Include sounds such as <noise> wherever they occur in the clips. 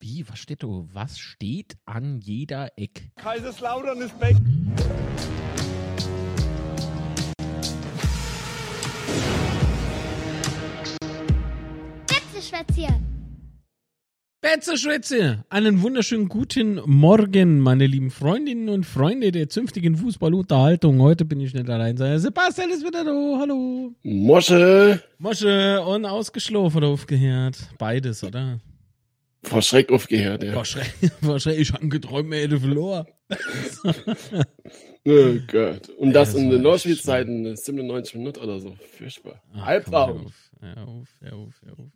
Wie, was steht da? Was steht an jeder Eck? Kaiserslautern ist weg. Betzeschwätzchen. Betzeschwätze! Einen wunderschönen guten Morgen, meine lieben Freundinnen und Freunde der zünftigen Fußballunterhaltung. Heute bin ich nicht allein. Sebastian ist wieder da. Hallo. Mosche. Mosche und ausgeschlafen oder aufgehört. Beides, oder? Vor Schreck aufgehört, ja. Vor Schreck, <laughs> vor Schreck. Ich hab geträumt, er hätte verloren. <laughs> Oh Gott. Und das Ja, in das den war Nordschwedzeiten 97 Minuten oder so. Furchtbar. Halbtraum. Hör auf, hör auf, hör auf.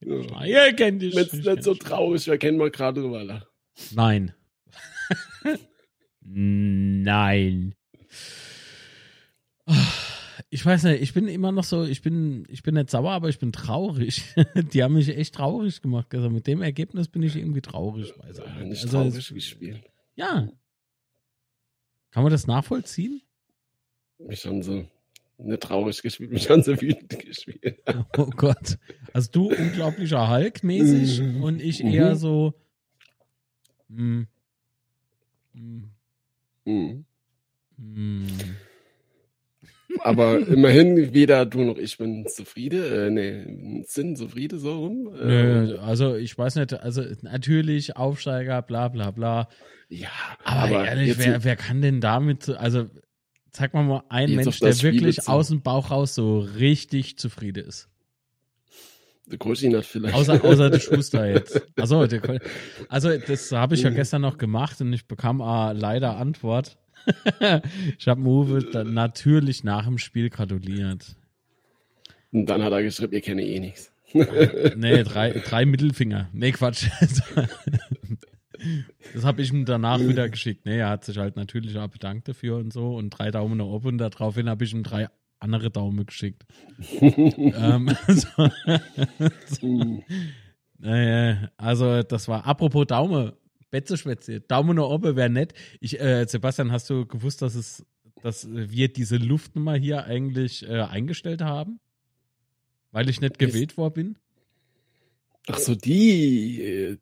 Ja. Ihr kennt dich. Ich nicht so traurig wäre, kennen wir gerade drüber lachen. Nein. <laughs> Nein. Ich weiß nicht, ich bin immer noch so, ich bin, ich bin nicht sauer, aber ich bin traurig. <laughs> Die haben mich echt traurig gemacht. Also mit dem Ergebnis bin ich irgendwie traurig. Weiß ich Ja, nicht. Also, traurig gespielt. ja. Kann man das nachvollziehen? Mich haben sie nicht traurig gespielt, mich haben sie wütend gespielt. <laughs> Oh Gott. Also du unglaublicher Hulk-mäßig Mhm. und ich Mhm. eher so. mm, mm, Mhm. Aber immerhin, weder du noch ich bin zufrieden, äh, nee, sind zufrieden so rum. Äh, Nö, also ich weiß nicht, also natürlich Aufsteiger, bla bla bla. ja, Aber, ehrlich, jetzt wer, wer kann denn damit, also sag mal mal einen Mensch, der wirklich aus dem Bauch raus so richtig zufrieden ist. der hat vielleicht. Außer, außer der <laughs> Schuster jetzt. Also, der, also das habe ich ja Mhm. gestern noch gemacht und ich bekam äh, leider Antwort. Ich habe Uwe natürlich nach dem Spiel gratuliert. Und dann hat er geschrieben, ihr kennt eh nichts. <laughs> Nee, drei, drei Mittelfinger. Nee, Quatsch. Das habe ich ihm danach wieder geschickt. Nee, er hat sich halt natürlich auch bedankt dafür und so und drei Daumen nach oben und daraufhin habe ich ihm drei andere Daumen geschickt. <laughs> ähm, <laughs> so, Mhm. naja, also das war, apropos Daumen, Betzeschwätze, Daumen nach oben wäre nett. Ich, äh, Sebastian, hast du gewusst, dass es, dass wir diese Luftnummer hier eigentlich äh, eingestellt haben? Weil ich nicht gewählt worden bin? Ach so, die. äh,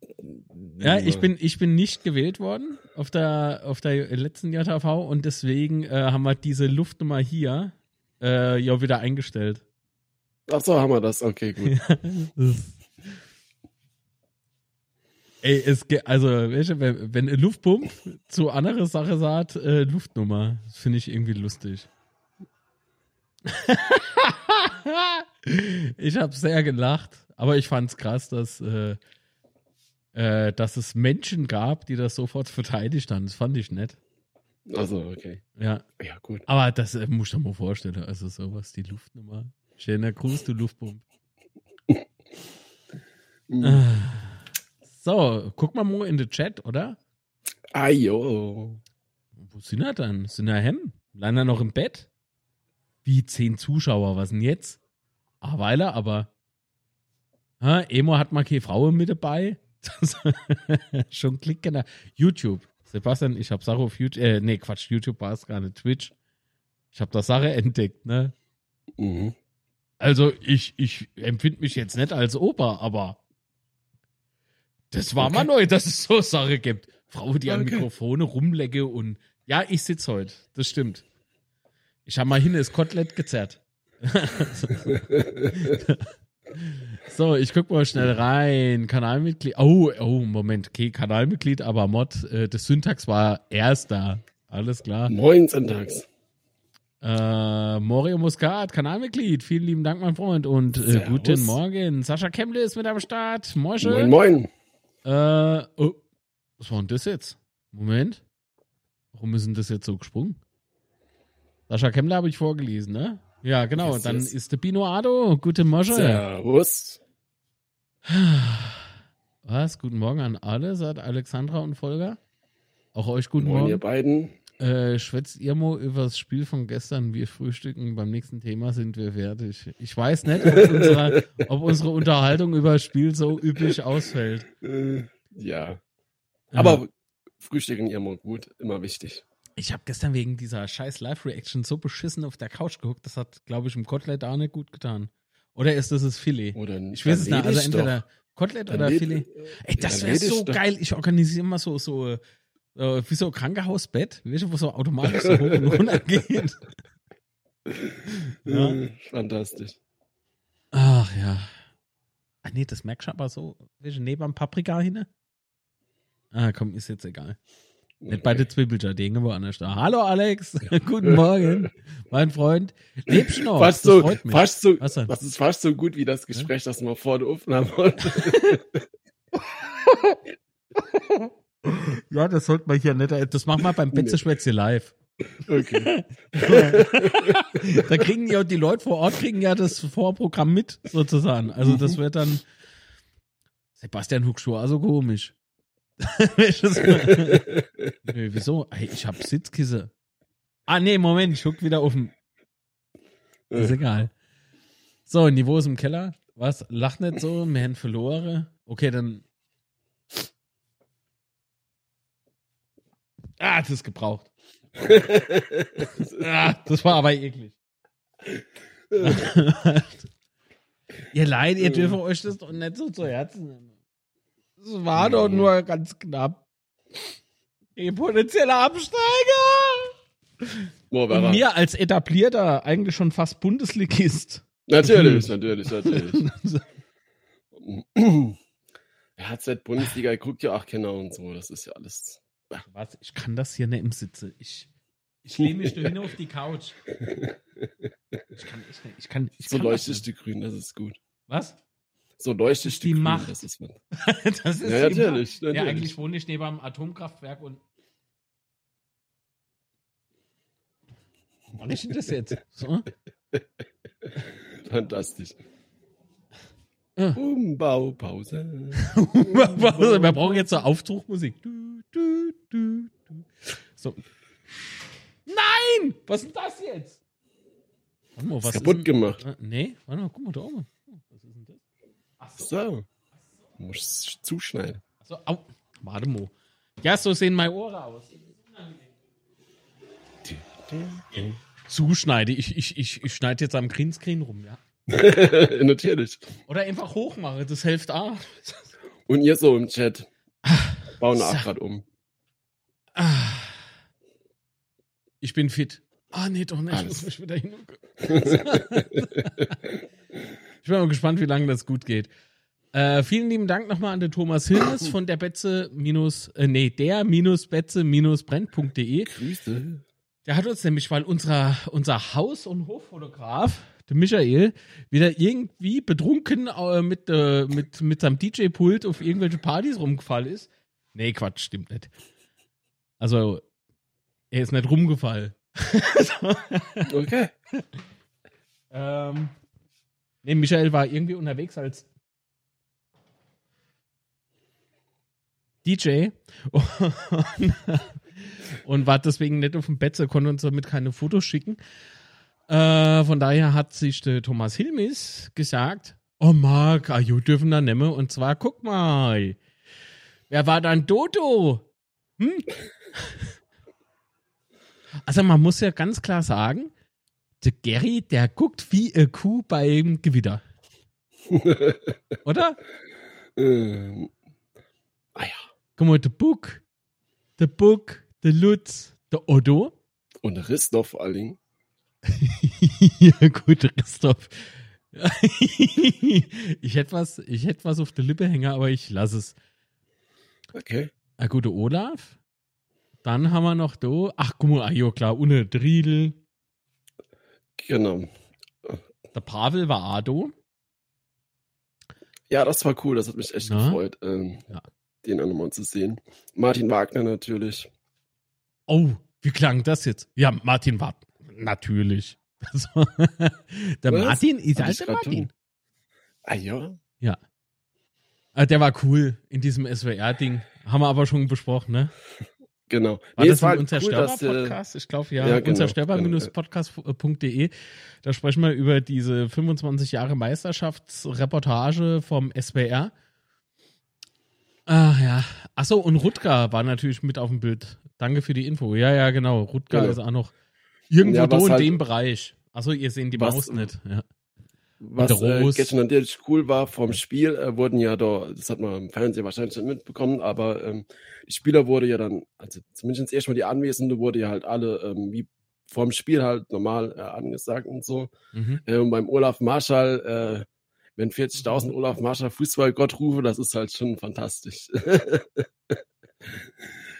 Ja, ich bin, ich bin nicht gewählt worden auf der, auf der letzten JV und deswegen äh, haben wir diese Luftnummer hier äh, ja wieder eingestellt. Ach so, haben wir das. Okay, gut. <laughs> Ey, es ge- also, welche, wenn, wenn Luftpump zu anderer Sache sagt, äh, Luftnummer, das finde ich irgendwie lustig. <laughs> ich habe sehr gelacht, aber ich fand es krass, dass, äh, äh, dass es Menschen gab, die das sofort verteidigt haben. Das fand ich nett. Also, okay. Ja, Ja, gut. aber das äh, muss ich dir mal vorstellen. Also sowas, die Luftnummer. Schöner Gruß, du Luftpump. Mhm. <laughs> So, guck mal mal in den Chat, oder? Ah, jo. Wo sind er dann? Sind er hem? Leider noch im Bett? Wie zehn Zuschauer, was denn jetzt? Ah, weil er, aber. Ha, Emo hat mal keine Frau mit dabei. <laughs> Schon klicken. da. YouTube. Sebastian, ich habe Sache auf YouTube. Äh, nee, Quatsch, YouTube war es gar nicht. Twitch. Ich habe das Sache entdeckt, ne? Mhm. Also, ich, ich empfinde mich jetzt nicht als Opa, aber. Das war mal Okay. neu, dass es so Sache gibt. Frau, die an Okay. Mikrofone rumlecke und. Ja, ich sitz heute. Das stimmt. Ich habe mal hin das Kotelett gezerrt. <laughs> so, ich guck mal schnell rein. Kanalmitglied. Oh, oh, Moment. Okay, Kanalmitglied, aber Mod. Äh, das Syntax war erster. Alles klar. 19 Tags. Äh, Morio Muscat, Kanalmitglied. Vielen lieben Dank, mein Freund. Und äh, guten Morgen. Sascha Kemble ist mit am Start. Moische. Moin, moin. Äh, oh, was war denn das jetzt? Moment. Warum ist denn das jetzt so gesprungen? Sascha Kemmler habe ich vorgelesen, ne? Ja, genau. Yes, Dann yes. ist der Bino Ado. Gute Mosche. Servus. Was? Guten Morgen an alle, sagt Alexandra und Volker. Auch euch guten Moin, ihr Morgen. beiden. Äh, schwätzt ihr mal über das Spiel von gestern? Wir frühstücken. Beim nächsten Thema sind wir fertig. Ich weiß nicht, ob, unsere, ob unsere Unterhaltung über das Spiel so üblich ausfällt. Äh, ja. Ja. Aber Frühstücken immer gut, immer wichtig. Ich habe gestern wegen dieser scheiß Live-Reaction so beschissen auf der Couch geguckt, das hat, glaube ich, im Kotelett auch nicht gut getan. Oder ist das das Filet? Oder Ich weiß es nicht. Also entweder Kotelett Dann oder Filet? Ey, das wäre so doch. geil. Ich organisiere immer so, so, äh, wie so ein Krankenhausbett, weißt du, wo so automatisch so hoch und runter <laughs> geht. Ja. Äh, Fantastisch. Ach ja. Ah nee, das merkst du aber so, weißt du, neben am Paprika hin. Ah, komm, ist jetzt egal. Nicht bei der Zwiebelschardine woanders da. Hallo Alex, <laughs> guten Morgen, mein Freund. Lebst du noch? Fast das so, freut mich. fast so, Was das ist fast so gut wie das Gespräch, das wir vor der Aufnahme hatten. <laughs> <laughs> Ja, das sollte man hier nicht. Das machen wir beim Betzeschwätze live. Okay. da kriegen ja die Leute vor Ort kriegen ja das Vorprogramm mit, sozusagen. Also das wird dann Sebastian Huckschur, also komisch. <laughs> Nö, wieso? Ey, ich hab Sitzkisse. Ah, nee, Moment, ich guck wieder auf den. Ist egal. So, Niveau ist im Keller. Was? Lach nicht so, wir haben verloren. Okay, dann. Ah, das ist gebraucht. <laughs> Ah, das war aber eklig. <laughs> ihr Leid, ihr dürft euch das doch nicht so zu Herzen nehmen. Das war doch nur ganz knapp. Ihr potenzieller Absteiger. Boah, Und mir als etablierter, eigentlich schon fast Bundesligist. Natürlich, natürlich, natürlich. Er hat seit Bundesliga geguckt, ja, ach, Kenner und so. Das ist ja alles. Was? Ich kann das hier nicht im Sitze. Ich, ich <laughs> lehne mich da hin auf die Couch. Ich kann echt nicht. Ich kann, ich So nicht. du grün, das ist gut. Was? So leuchtest Die du grün, Macht. das ist man. <laughs> das ist Ja, die natürlich, Macht. Ja, natürlich. eigentlich wohne ich neben einem Atomkraftwerk und. Was ist denn das jetzt? So? <laughs> Fantastisch. Ja. Umbaupause. Wir brauchen jetzt so Aufzugmusik. Du, du, du, du. So. Nein! Was ist denn das jetzt? Warte mal, was ist kaputt denn- gemacht. Ah, Nee, warte mal, guck mal da oben. Was ist denn das? Ach so. So. Du musst zuschneiden. so au. Warte mal. Ja, so sehen meine Ohren aus. Zuschneide. Ich, ich, ich, ich schneide jetzt am Greenscreen rum, ja. <laughs> Natürlich. Oder einfach hochmache, das hilft auch. Und ihr so im Chat. Bauen so. auch gerade um. Ah. Ich bin fit. Ah, nee, doch nicht. Ich Alles. muss mich wieder hin. <laughs> ich bin mal gespannt, wie lange das gut geht. Äh, vielen lieben Dank nochmal an den Thomas Hilmes von der Betze minus, äh, nee, der minus Betze minus brennt.de. Grüße. Der hat uns nämlich, weil unser, unser Haus- und Hoffotograf, der Michael, wieder irgendwie betrunken äh, mit, äh, mit, mit seinem DJ-Pult auf irgendwelche Partys rumgefallen ist. Nee, Quatsch, stimmt nicht. Also, er ist nicht rumgefallen. <laughs> Okay. ähm, nee, Michael war irgendwie unterwegs als DJ und, <laughs> und war deswegen nicht auf dem Bett, so konnte uns somit keine Fotos schicken. Äh, von daher hat sich der Thomas Hilmis gesagt, oh Marc, ah, you dürfen da nehmen. Und zwar, guck mal, wer war dann Dodo? Hm? <laughs> Also man muss ja ganz klar sagen, der Gary, der guckt wie eine Kuh beim Gewitter. <laughs> Oder? Ähm. Ah ja. Guck mal, der Buck, der Buck, der Lutz, der Otto. Und Christoph vor allen Dingen. <laughs> ja, gut, Christoph. <laughs> ich hätte was, ich hätte was auf der Lippe hängen, aber ich lasse es. Okay. Ah, gute Olaf. Dann haben wir noch da. Ach, guck mal, ah, ja, klar, ohne Driedel. Genau. Der Pavel war Ado. Ja, das war cool. Das hat mich echt Na? gefreut, ähm, Ja. den auch nochmal zu sehen. Martin Wagner natürlich. Oh, wie klang das jetzt? Ja, Martin war natürlich. Das <laughs> war- der Was? Martin ist halt ich der Martin. Ah ja. Ah, Der war cool in diesem SWR-Ding. Haben wir aber schon besprochen, ne? Genau. War Nee, das war ein cool, äh, Unzerstörbar-Podcast? ich glaube, ja. ja, genau, Unzerstörbar-podcast.de. Da sprechen wir über diese 25 Jahre Meisterschaftsreportage vom SWR. Ah, ja. Achso, und Rutger war natürlich mit auf dem Bild. Danke für die Info. Ja, ja, genau. Rutger Genau. ist auch noch irgendwo Ja, da in halt- dem Bereich. Achso, ihr seht die Was- Maus nicht. Ja. Was äh, gestern natürlich cool war vom Spiel, äh, wurden ja da, das hat man im Fernsehen wahrscheinlich schon mitbekommen, aber ähm, die Spieler wurde ja dann, also zumindest erstmal die Anwesende wurde ja halt alle ähm, wie vorm Spiel halt normal äh, angesagt und so. Mhm. Äh, und beim Olaf Marschall, äh, wenn 40.000 Olaf Marschall Fußballgott rufe, das ist halt schon fantastisch. <laughs>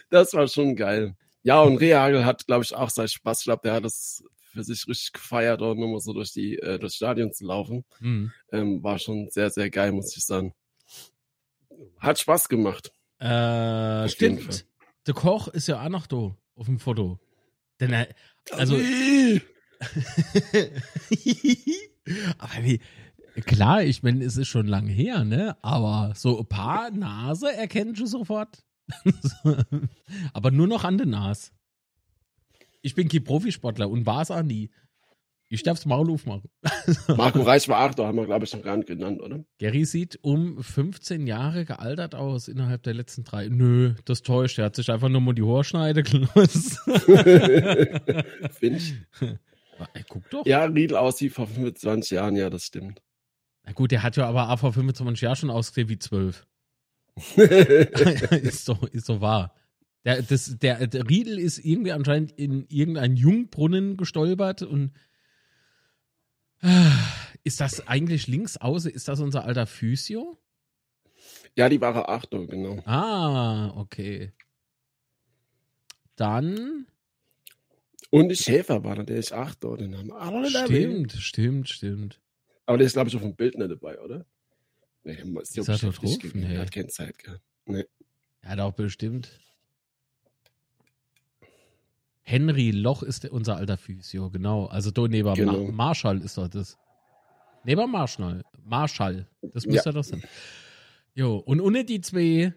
das war schon geil. Ja, und Rehagel hat, glaube ich, auch seinen Spaß. Ich glaube, der hat das für sich richtig gefeiert, dort nochmal so durch die äh, durchs Stadion zu laufen. Mhm. Ähm, war schon sehr, sehr geil, muss ich sagen. Hat Spaß gemacht. Äh, stimmt. Der Koch ist ja auch noch da auf dem Foto. Denn er, also, <laughs> aber wie, klar, ich meine, es ist schon lange her, ne? Aber so ein paar Nase erkennst du sofort. <laughs> aber nur noch an der Nase. Ich bin kein Profisportler und war es auch nie. Ich darf's Maul aufmachen. <laughs> Marco Reich war Achter, haben wir, glaube ich, noch gar nicht genannt, oder? Gary sieht um 15 Jahre gealtert aus innerhalb der letzten drei. Nö, das täuscht. Er hat sich einfach nur mal die Haarschneide gelassen. <laughs> Finch. Ey, guck doch. Ja, Riedel aussieht vor 25 Jahren, ja, das stimmt. Na gut, der hat ja aber auch vor 25 Jahren schon ausgesehen wie 12. <laughs> ist, doch, ist doch wahr. Der, das, der, der Riedel ist irgendwie anscheinend in irgendeinen Jungbrunnen gestolpert und ist das eigentlich links außen? Ist das unser alter Physio? ja, die wahre Achtung, genau. Ah, okay. Dann Und die Schäfer war natürlich Achter, den haben alle erwähnt. stimmt, stimmt, stimmt. Aber der ist, glaube ich, auf dem Bild nicht dabei, oder? Nee, ist, ja er beschäftigt drauf? gewesen. Nee. Er hat keine Zeit gehabt. Ja, doch bestimmt. Henry Loch ist der- unser alter Physio, genau. Also da neben Genau. Ma Marschall ist doch das. Neben Marschall. Marschall. Das müsste doch sein. Jo, und ohne die zwei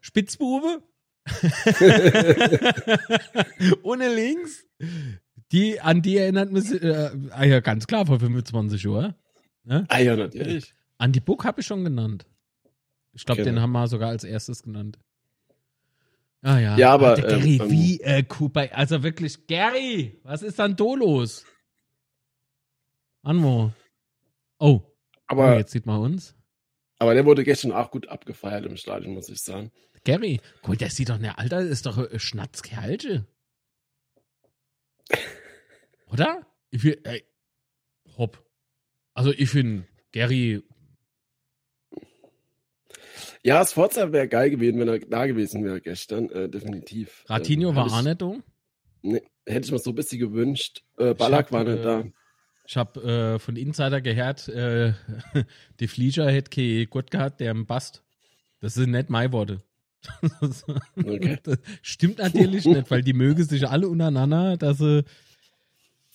Spitzbube. <laughs> ohne links. Die, an die erinnert mich, äh, ah ja, ganz klar, vor 25 Jahren. Ne? Ah ja, natürlich. Andy Book habe ich schon genannt. Ich glaube, Genau. den haben wir sogar als erstes genannt. Ah ja. Ja, aber, Alter, Gary, ähm, wie äh, Cooper, also wirklich, Gary, was ist dann da los? Anmo. Oh, oh, Aber, jetzt sieht man uns. aber der wurde gestern auch gut abgefeiert im Stadion, muss ich sagen. Gary, gut, der sieht doch, ne, Alter, ist doch äh, Schnatzkerlche. <laughs> Oder? Ich will, ey, hopp. Also ich finde, Gary, Ja, Sforza wäre geil gewesen, wenn er da gewesen wäre gestern, äh, definitiv. Ratinho Ähm, war auch ich- nicht da. Nee, hätte ich mir so ein bisschen gewünscht. Äh, Ballack hab, war nicht äh, da. Ich habe äh, von Insider gehört, äh, <laughs> die Flieger hätte kein gut gehabt, der im Bast. Das sind nicht meine Worte. <laughs> Okay. Das stimmt natürlich <laughs> nicht, weil die mögen sich alle untereinander, dass sie ein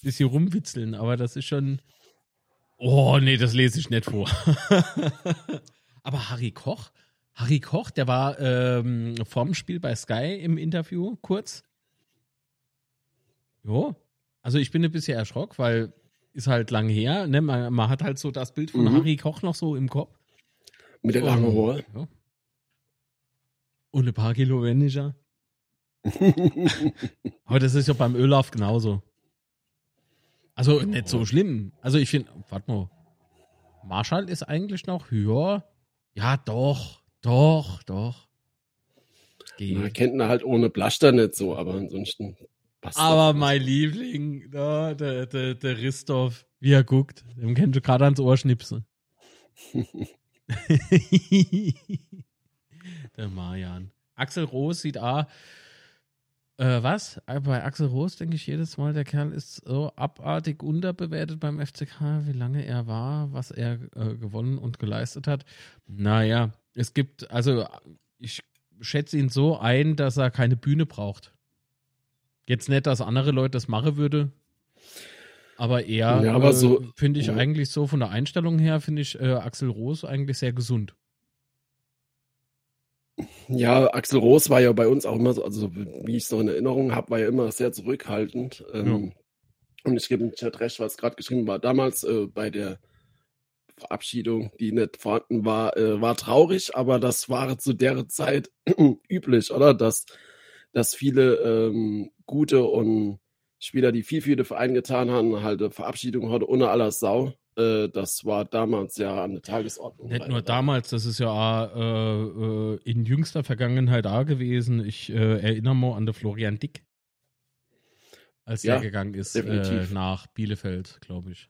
bisschen rumwitzeln, aber das ist schon. Oh, nee, das lese ich nicht vor. Aber Harry Koch, Harry Koch, der war ähm, vorm Spiel bei Sky im Interview kurz. Jo. Also ich bin ein bisschen erschrocken, weil ist halt lang her. Ne? Man, man hat halt so das Bild von Mhm. Harry Koch noch so im Kopf. Mit der langen Und- Haare. Ja. Und ein paar Kilo weniger. <laughs> Aber das ist ja beim Ölauf genauso. Also nicht so schlimm. Also ich finde, warte mal. Marschall ist eigentlich noch höher. Ja, doch, doch, doch. Geht. Man kennt ihn halt ohne Blaster nicht so, aber ansonsten passt Aber mein Liebling, da, der, der, der Ristoff, wie er guckt, dem kennst du gerade ans Ohr schnipsen. <laughs> der Marian. Axel Roos sieht A. Äh, was? Bei Axel Roos denke ich jedes Mal, der Kerl ist so abartig unterbewertet beim FCK, wie lange er war, was er äh, gewonnen und geleistet hat. Naja, es gibt, also ich schätze ihn so ein, dass er keine Bühne braucht. Jetzt nicht, dass andere Leute das machen würde. Aber eher, Ja, aber äh, so- finde ich ja. eigentlich so von der Einstellung her, finde ich äh, Axel Roos eigentlich sehr gesund. Ja, Axel Roos war ja bei uns auch immer so, also wie ich es noch in Erinnerung habe, war ja immer sehr zurückhaltend. Ähm, Und ich gebe dem Chat recht, was gerade geschrieben war. Damals äh, bei der Verabschiedung, die nicht vorhanden war, äh, war traurig, aber das war zu der Zeit <clears throat> üblich, oder? Dass, dass viele ähm, gute und Spieler, die viel für den Verein getan haben, halt eine Verabschiedung heute ohne aller Sau. Äh, das war damals ja an der Tagesordnung. Nicht nur damals, das ist ja äh, äh, in jüngster Vergangenheit auch gewesen. Ich äh, erinnere mal an den Florian Dick, als Ja, er gegangen ist äh, definitiv. nach Bielefeld, glaube ich.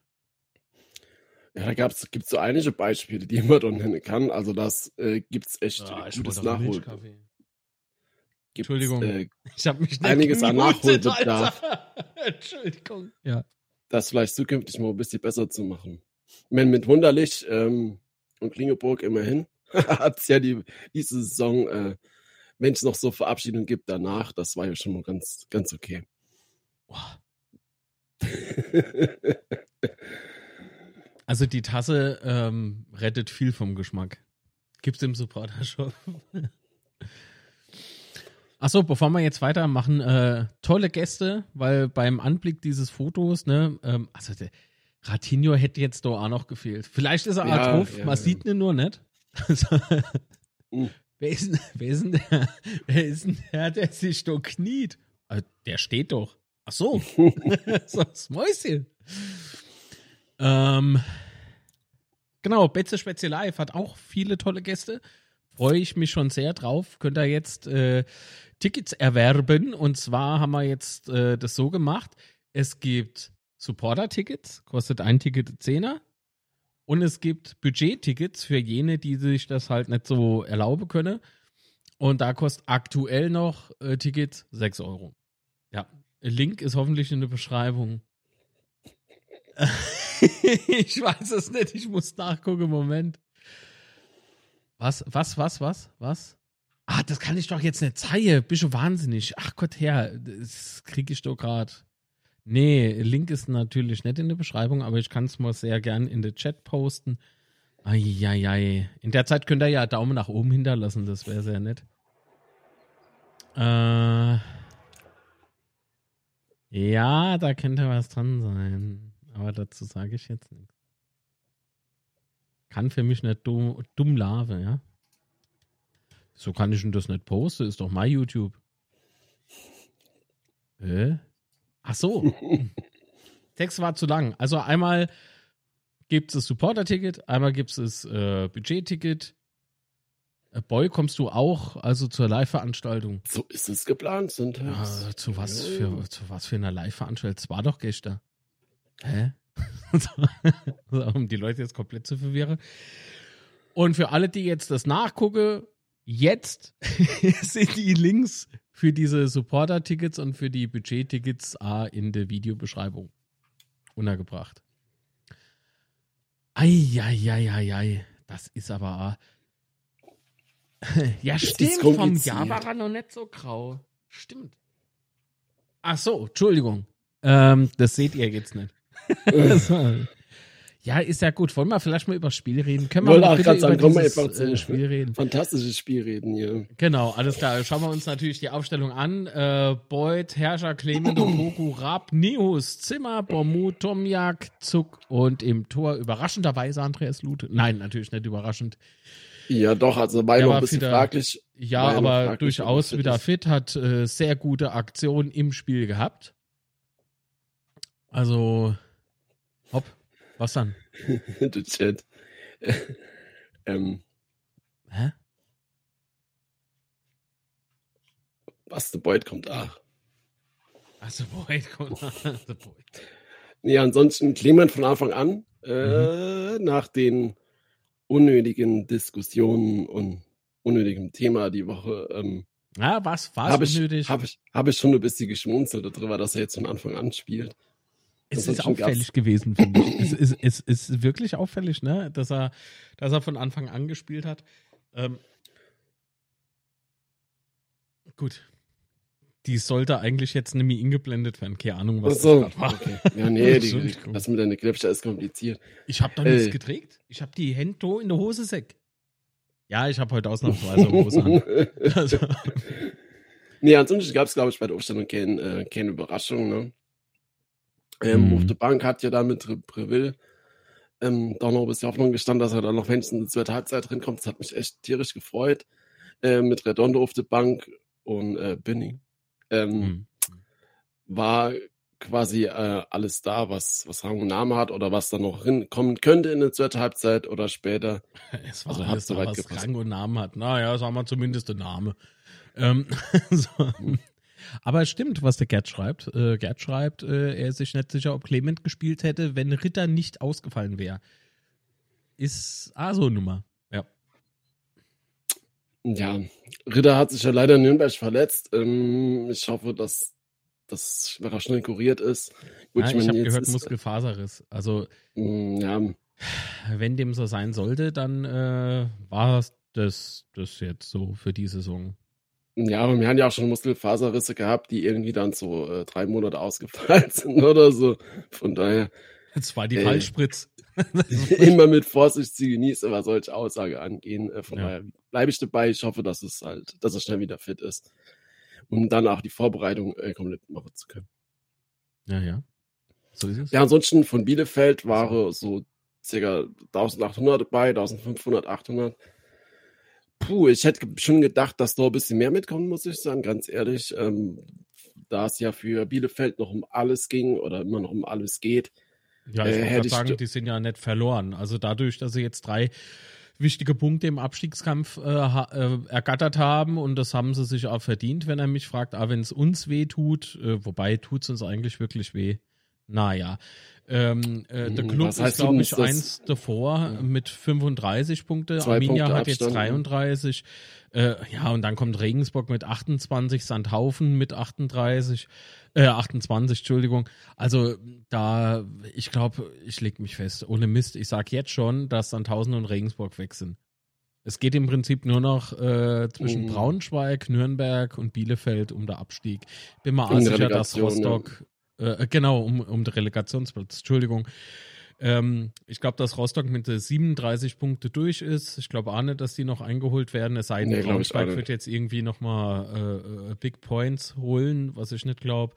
Ja, da gab's, gibt's so einige Beispiele, die man dann nennen kann. Also das äh, gibt's echt ich gutes wollte doch einen Nachhol. Milchkaffee. Gibt's, Entschuldigung. Äh, Ich habe mich nicht Einiges an gemutet, Nachholbedarf. Alter. <laughs> Entschuldigung. Ja. Das vielleicht zukünftig mal ein bisschen besser zu machen. Ich meine, mit Wunderlich ähm, und Klingeburg immerhin <laughs> hat's ja die, diese Saison, äh, wenn es noch so Verabschiedungen gibt danach, das war ja schon mal ganz, ganz okay. Boah. <laughs> Also die Tasse ähm, rettet viel vom Geschmack. Gibt's im Supporter-Shop. Achso, bevor wir jetzt weitermachen, äh, tolle Gäste, weil beim Anblick dieses Fotos, ne, ähm, also der Ratinho hätte jetzt doch auch noch gefehlt. Vielleicht ist er Ja, auch drauf, ja, man ja. sieht ihn nur nicht. Also, Mhm. wer, ist denn, wer, ist denn der, wer ist denn der, der sich da kniet? Äh, der steht doch. Ach so, <laughs> so das Mäuschen. Ähm, genau, Betze Spezial Live hat auch viele tolle Gäste. Freue ich mich schon sehr drauf. Könnt ihr jetzt äh, Tickets erwerben. Und zwar haben wir jetzt äh, das so gemacht. Es gibt Supporter-Tickets, kostet ein Ticket 10er. Und es gibt Budget-Tickets für jene, die sich das halt nicht so erlauben können. Und da kostet aktuell noch äh, Tickets 6 Euro. Ja, Link ist hoffentlich in der Beschreibung. <laughs> ich weiß es nicht, ich muss nachgucken, Moment. Was, was, was, was, was? Ah, das kann ich doch jetzt nicht zeigen. Bist du wahnsinnig. Ach Gott her, das kriege ich doch gerade. Nee, Link ist natürlich nicht in der Beschreibung, aber ich kann es mal sehr gern in den Chat posten. Eieiei. In der Zeit könnt ihr ja Daumen nach oben hinterlassen, das wäre sehr nett. Äh, ja, da könnte was dran sein. Aber dazu sage ich jetzt nichts. Kann für mich nicht dumm, dumm lave, ja? So kann ich denn das nicht posten, ist doch mein YouTube. Hä? Ach so. <laughs> Text war zu lang. Also einmal gibt es das Supporter-Ticket, einmal gibt es das äh, Budget-Ticket. Äh, Boy, kommst du auch also zur Live-Veranstaltung? So ist es geplant, sind Ja, zu was für zu was für einer Live-Veranstaltung? Es war doch gestern. Hä? <laughs> So, um die Leute jetzt komplett zu verwirren. Und für alle, die jetzt das nachgucken, jetzt <laughs> sind die Links für diese Supporter-Tickets und für die Budget-Tickets ah, in der Videobeschreibung untergebracht. Eieieiei, das ist aber. ah. <laughs> ja, ist stimmt. Vom. Jahr war er noch nicht so grau. Stimmt. Ach so, Entschuldigung. Ähm, das seht ihr jetzt nicht. <laughs> Ja, ist ja gut. Wollen wir vielleicht mal über das Spiel reden? Können wir mal auch bitte sagen, über wir dieses, einfach zum äh, Spiel reden? Fantastisches Spiel reden hier. Genau, alles klar. Schauen wir uns natürlich die Aufstellung an. Äh, Beuth, Herrscher, Clement, <clears throat> Opoku, Raab, Nihus, Zimmer, Bormu, Tomjak, Zuck und im Tor überraschenderweise Andreas Lute. Nein, natürlich nicht überraschend. Ja, doch, also war ein bisschen wieder- fraglich. Ja, aber fraglich, durchaus wieder fit, hat äh, sehr gute Aktionen im Spiel gehabt. Also, hopp, was dann? <laughs> Der Chat. <laughs> ähm, Hä? was, der Beut kommt auch. Also, Beuth, also Beuth. Ja, ansonsten Clement von Anfang an, äh, Mhm. nach den unnötigen Diskussionen und unnötigem Thema die Woche, ähm, Ja, was, habe ich, unnötig? hab ich, hab ich schon ein bisschen geschmunzelt darüber, dass er jetzt von Anfang an spielt. Es ist auffällig gewesen, finde ich. es, ist, es ist wirklich auffällig, ne? dass, er, dass er von Anfang an gespielt hat. Ähm, gut. Die sollte eigentlich jetzt nämlich ingeblendet werden. Keine Ahnung, was so, das war. okay. Ja, nee, die, <laughs> das mit deiner Knöpfchen ist kompliziert. Ich habe doch nichts Äh. geträgt. Ich habe die Hände in der Hose säck. Ja, ich habe heute ausnahmsweise <laughs> Hose an. Also, nee, ansonsten gab es, glaube ich, bei der Aufstellung keine, äh, keine Überraschung. Ne? Ähm, Mhm. Auf der Bank hat ja da mit Re- Breville ähm, doch noch ein bisschen Hoffnung gestanden, dass er da noch wenigstens in die zweite Halbzeit drin kommt. Das hat mich echt tierisch gefreut. Äh, mit Redondo auf der Bank und äh, Binny. Ähm, hm. war quasi äh, alles da, was, was Rang und Name hat oder was da noch hinkommen könnte in der zweiten Halbzeit oder später. <laughs> Es war also alles da, was gepasst. Rang und Namen hat. Naja, sagen wir zumindest den Name. Ähm, <laughs> so. Aber es stimmt, was der Gerd schreibt. Äh, Gerd schreibt, äh, er ist sich nicht sicher, ob Clement gespielt hätte, wenn Ritter nicht ausgefallen wäre. Ist ASO-Nummer. Ja. Ja, Ritter hat sich ja leider in Nürnberg verletzt. Ähm, ich hoffe, dass das schnell kuriert ist. Gut, ja, ich, ich habe gehört Muskelfaserriss. Also mm, ja. wenn dem so sein sollte, dann äh, war das das jetzt so für die Saison. Ja, aber wir haben ja auch schon Muskelfaserrisse gehabt, die irgendwie dann so äh, drei Monate ausgefallen <laughs> sind oder so. Von daher. Das war die äh, Fallspritz. <laughs> immer mit Vorsicht zu genießen, was solche Aussage angehen. Äh, von ja. daher bleibe ich dabei. Ich hoffe, dass es halt, dass er schnell wieder fit ist um dann auch die Vorbereitung äh, komplett machen zu können. Ja, ja. So ist es. Ja, ansonsten von Bielefeld war so circa 1800 dabei, 1500, 800. Puh, ich hätte schon gedacht, dass da ein bisschen mehr mitkommen, muss ich sagen, ganz ehrlich. Ähm, da es ja für Bielefeld noch um alles ging oder immer noch um alles geht. Ja, ich äh, würde sagen, die sind ja nicht verloren. Also dadurch, dass sie jetzt drei wichtige Punkte im Abstiegskampf äh, äh, ergattert haben und das haben sie sich auch verdient, wenn er mich fragt. Aber wenn es uns weh tut, äh, wobei tut es uns eigentlich wirklich weh. Naja. Ähm, äh, der hm, Club ist, glaube ich, eins davor ja. mit 35 Punkte. Zwei Arminia Punkte hat jetzt 33. Äh, ja, und dann kommt Regensburg mit 28, Sandhaufen mit 38, äh, 28, Entschuldigung. Also da, ich glaube, ich leg mich fest, ohne Mist, ich sag jetzt schon, dass Sandhausen und Regensburg weg sind. Es geht im Prinzip nur noch äh, zwischen mhm. Braunschweig, Nürnberg und Bielefeld um den Abstieg. Bin mal sicher, dass Rostock. Äh, genau, um, um den Relegationsplatz, Entschuldigung. Ähm, ich glaube, dass Rostock mit 37 Punkte durch ist. Ich glaube auch nicht, dass die noch eingeholt werden. Es sei denn, nee, Braunschweig wird jetzt irgendwie nochmal äh, äh, Big Points holen, was ich nicht glaube.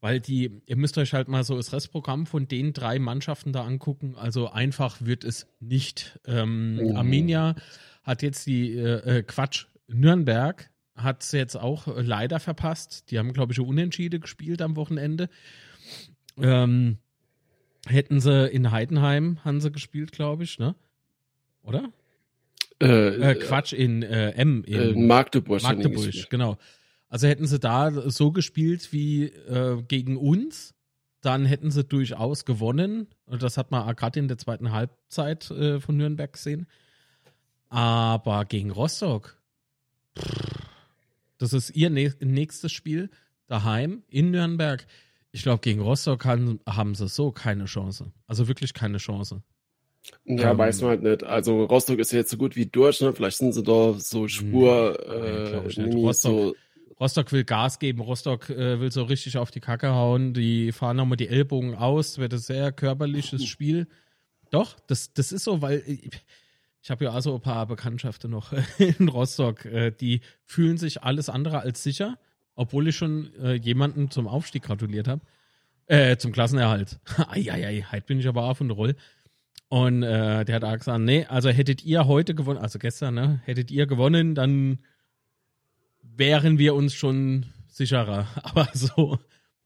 Weil die, ihr müsst euch halt mal so das Restprogramm von den drei Mannschaften da angucken. Also einfach wird es nicht. Ähm, mhm. Arminia hat jetzt die, äh, äh Quatsch, Nürnberg hat es jetzt auch leider verpasst. Die haben, glaube ich, Unentschiede gespielt am Wochenende. Ähm, hätten sie in Heidenheim, haben sie gespielt, glaube ich, ne? Oder? Äh, äh, Quatsch, in äh, M. In äh, Magdeburg. Magdeburg, genau. Also hätten sie da so gespielt wie äh, gegen uns, dann hätten sie durchaus gewonnen. Und das hat man gerade in der zweiten Halbzeit äh, von Nürnberg gesehen. Aber gegen Rostock, das ist ihr nächstes Spiel daheim in Nürnberg. Ich glaube, gegen Rostock haben, haben sie so keine Chance. Also wirklich keine Chance. Ja, ähm, weiß man halt nicht. Also Rostock ist ja jetzt so gut wie durch, ne? Vielleicht sind sie da so Spur. Nee, äh, nicht. Rostock, so Rostock will Gas geben, Rostock äh, will so richtig auf die Kacke hauen, die fahren nochmal die Ellbogen aus, wird ein sehr körperliches <laughs> Spiel. Doch, das, das ist so, weil ich, habe ja auch so ein paar Bekanntschaften noch <laughs> in Rostock, äh, die fühlen sich alles andere als sicher obwohl ich schon äh, jemanden zum Aufstieg gratuliert habe. Äh, zum Klassenerhalt. <laughs> Eieiei, heute bin ich aber auf und roll. Und äh, der hat auch gesagt, nee, also hättet ihr heute gewonnen, also gestern, ne, hättet ihr gewonnen, dann wären wir uns schon sicherer. <laughs> Aber so,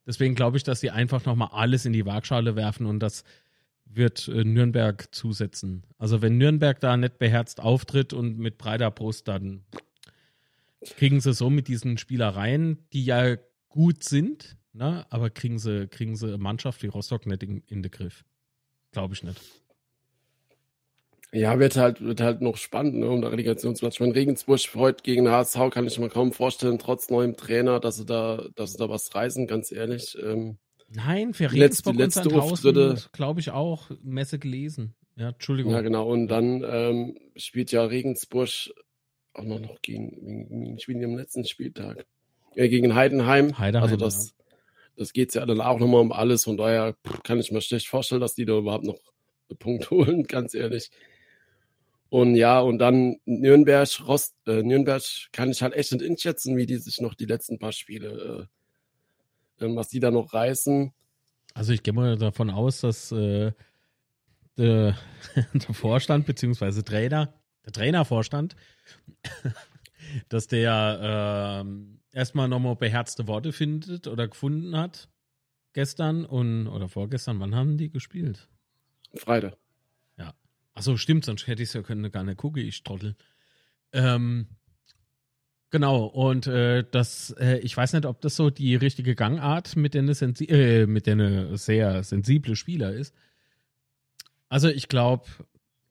deswegen glaube ich, dass sie einfach nochmal alles in die Waagschale werfen und das wird äh, Nürnberg zusetzen. Also wenn Nürnberg da nicht beherzt auftritt und mit breiter Brust, dann kriegen sie so mit diesen Spielereien, die ja gut sind, ne? aber kriegen sie, kriegen sie Mannschaft wie Rostock nicht in, in den Griff. Glaube ich nicht. Ja, wird halt, wird halt noch spannend, ne, um der Relegationsplatz. Meine, Regensburg heute gegen HSV kann ich mir kaum vorstellen, trotz neuem Trainer, dass sie da, dass sie da was reißen, ganz ehrlich. Ähm, Nein, für Regensburg letzte, letzte Sandhausen, glaube ich auch, Messe gelesen. Ja, Entschuldigung. Ja, genau. Und dann ähm, spielt ja Regensburg auch noch, noch gegen, spielen am letzten Spieltag. Ja, gegen Heidenheim. Heidenheim also das, ja. das geht ja dann auch nochmal um alles. Von daher kann ich mir schlecht vorstellen, dass die da überhaupt noch einen Punkt <laughs> holen, ganz ehrlich. Und ja, und dann Nürnberg, Rost, äh, Nürnberg kann ich halt echt nicht einschätzen, wie die sich noch die letzten paar Spiele, äh, was die da noch reißen. Also ich gehe mal davon aus, dass äh, der, <laughs> der Vorstand bzw. Trainer der Trainervorstand, <laughs> dass der äh, erstmal nochmal beherzte Worte findet oder gefunden hat gestern und oder vorgestern, wann haben die gespielt? Freitag. Ja. Achso, stimmt, sonst hätte ich es ja können gar nicht gucken, ich trottel. Ähm, genau, und äh, das, äh, ich weiß nicht, ob das so die richtige Gangart mit sensi äh, mit sehr sensible Spieler ist. Also ich glaube,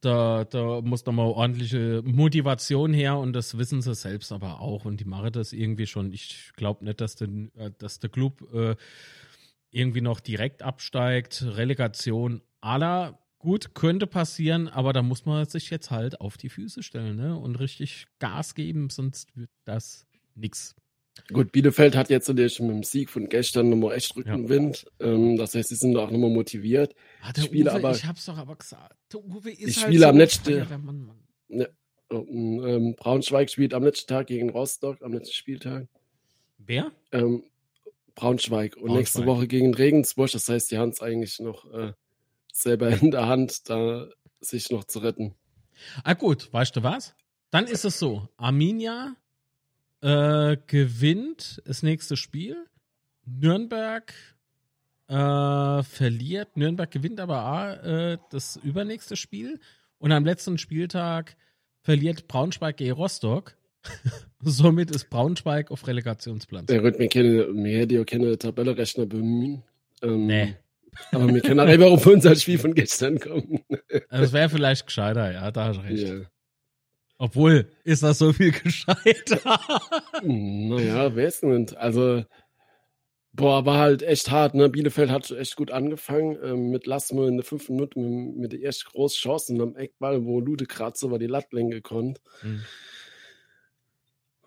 da, da muss doch mal ordentliche Motivation her und das wissen sie selbst aber auch und die machen das irgendwie schon. Ich glaube nicht, dass, den, dass der Club äh, irgendwie noch direkt absteigt. Relegation aller gut, könnte passieren, aber da muss man sich jetzt halt auf die Füße stellen ne? und richtig Gas geben, sonst wird das nichts. Gut, Bielefeld hat jetzt natürlich mit dem Sieg von gestern nochmal echt Rückenwind. Ja. Ähm, das heißt, sie sind auch nochmal motiviert. Ah, der Uwe, aber, ich hab's doch aber gesagt. Der Uwe ist ich halt spiele so am letzten Mann. Ja, ähm, Braunschweig spielt am letzten Tag gegen Rostock, am letzten Spieltag. Wer? Ähm, Braunschweig. Und Braunschweig. nächste Woche gegen Regensburg. Das heißt, die haben es eigentlich noch äh, selber in der Hand, da sich noch zu retten. Ah gut, weißt du was? Dann ist es so. Arminia äh, gewinnt das nächste Spiel. Nürnberg äh, verliert. Nürnberg gewinnt aber äh, das übernächste Spiel. Und am letzten Spieltag verliert Braunschweig gegen Rostock. <laughs> Somit ist Braunschweig auf Relegationsplatz. Der wird mir keine, mir ja keine Tabellerechner bemühen. Ähm, nee. Aber wir können auch immer auf unser Spiel von gestern kommen. Das wäre vielleicht gescheiter, ja, da hast du recht. Ja. Obwohl, ist das so viel <laughs> gescheiter? naja, wer ist denn? Also, boah, war halt echt hart, ne? Bielefeld hat echt gut angefangen, ähm, mit Lassmann in der fünften Minute mit, mit der ersten großen Chancen am Eckball, wo Lude Kratzer über die Lattlänge konnte. Mhm.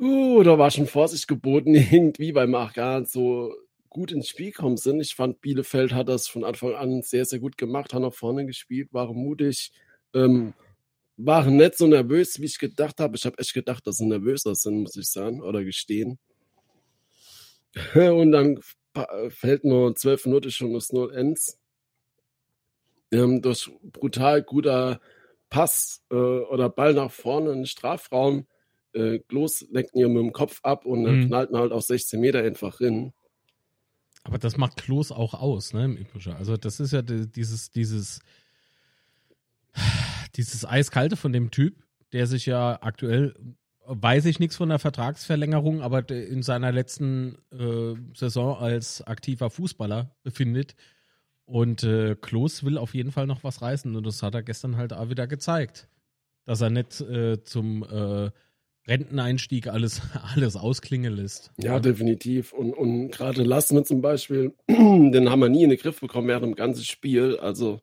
Uh, da war schon Vorsicht geboten, <laughs> irgendwie, weil wir auch gar nicht so gut ins Spiel gekommen sind. Ich fand, Bielefeld hat das von Anfang an sehr, sehr gut gemacht, hat nach vorne gespielt, waren mutig, ähm, waren nicht so nervös, wie ich gedacht habe. Ich habe echt gedacht, dass sie nervöser sind, muss ich sagen, oder gestehen. <laughs> Und dann fällt nur zwölf Minuten schon das 0 Ends. Ähm, durch brutal guter Pass äh, oder Ball nach vorne in den Strafraum. Äh, Klos lenkt ihr mit dem Kopf ab und dann mhm. knallt man halt auf 16 Meter einfach hin. Aber das macht Klos auch aus, ne, im Übrigen. Also das ist ja dieses, dieses, dieses Eiskalte von dem Typ, der sich ja aktuell, weiß ich nichts von der Vertragsverlängerung, aber in seiner letzten äh, Saison als aktiver Fußballer befindet. Und äh, Klos will auf jeden Fall noch was reißen. Und das hat er gestern halt auch wieder gezeigt. Dass er nicht äh, zum äh, Renteneinstieg alles, <laughs> alles ausklingen lässt. Ja, definitiv. Und, und gerade Lassner zum Beispiel, <clears throat> den haben wir nie in den Griff bekommen während dem ganzen Spiel. Also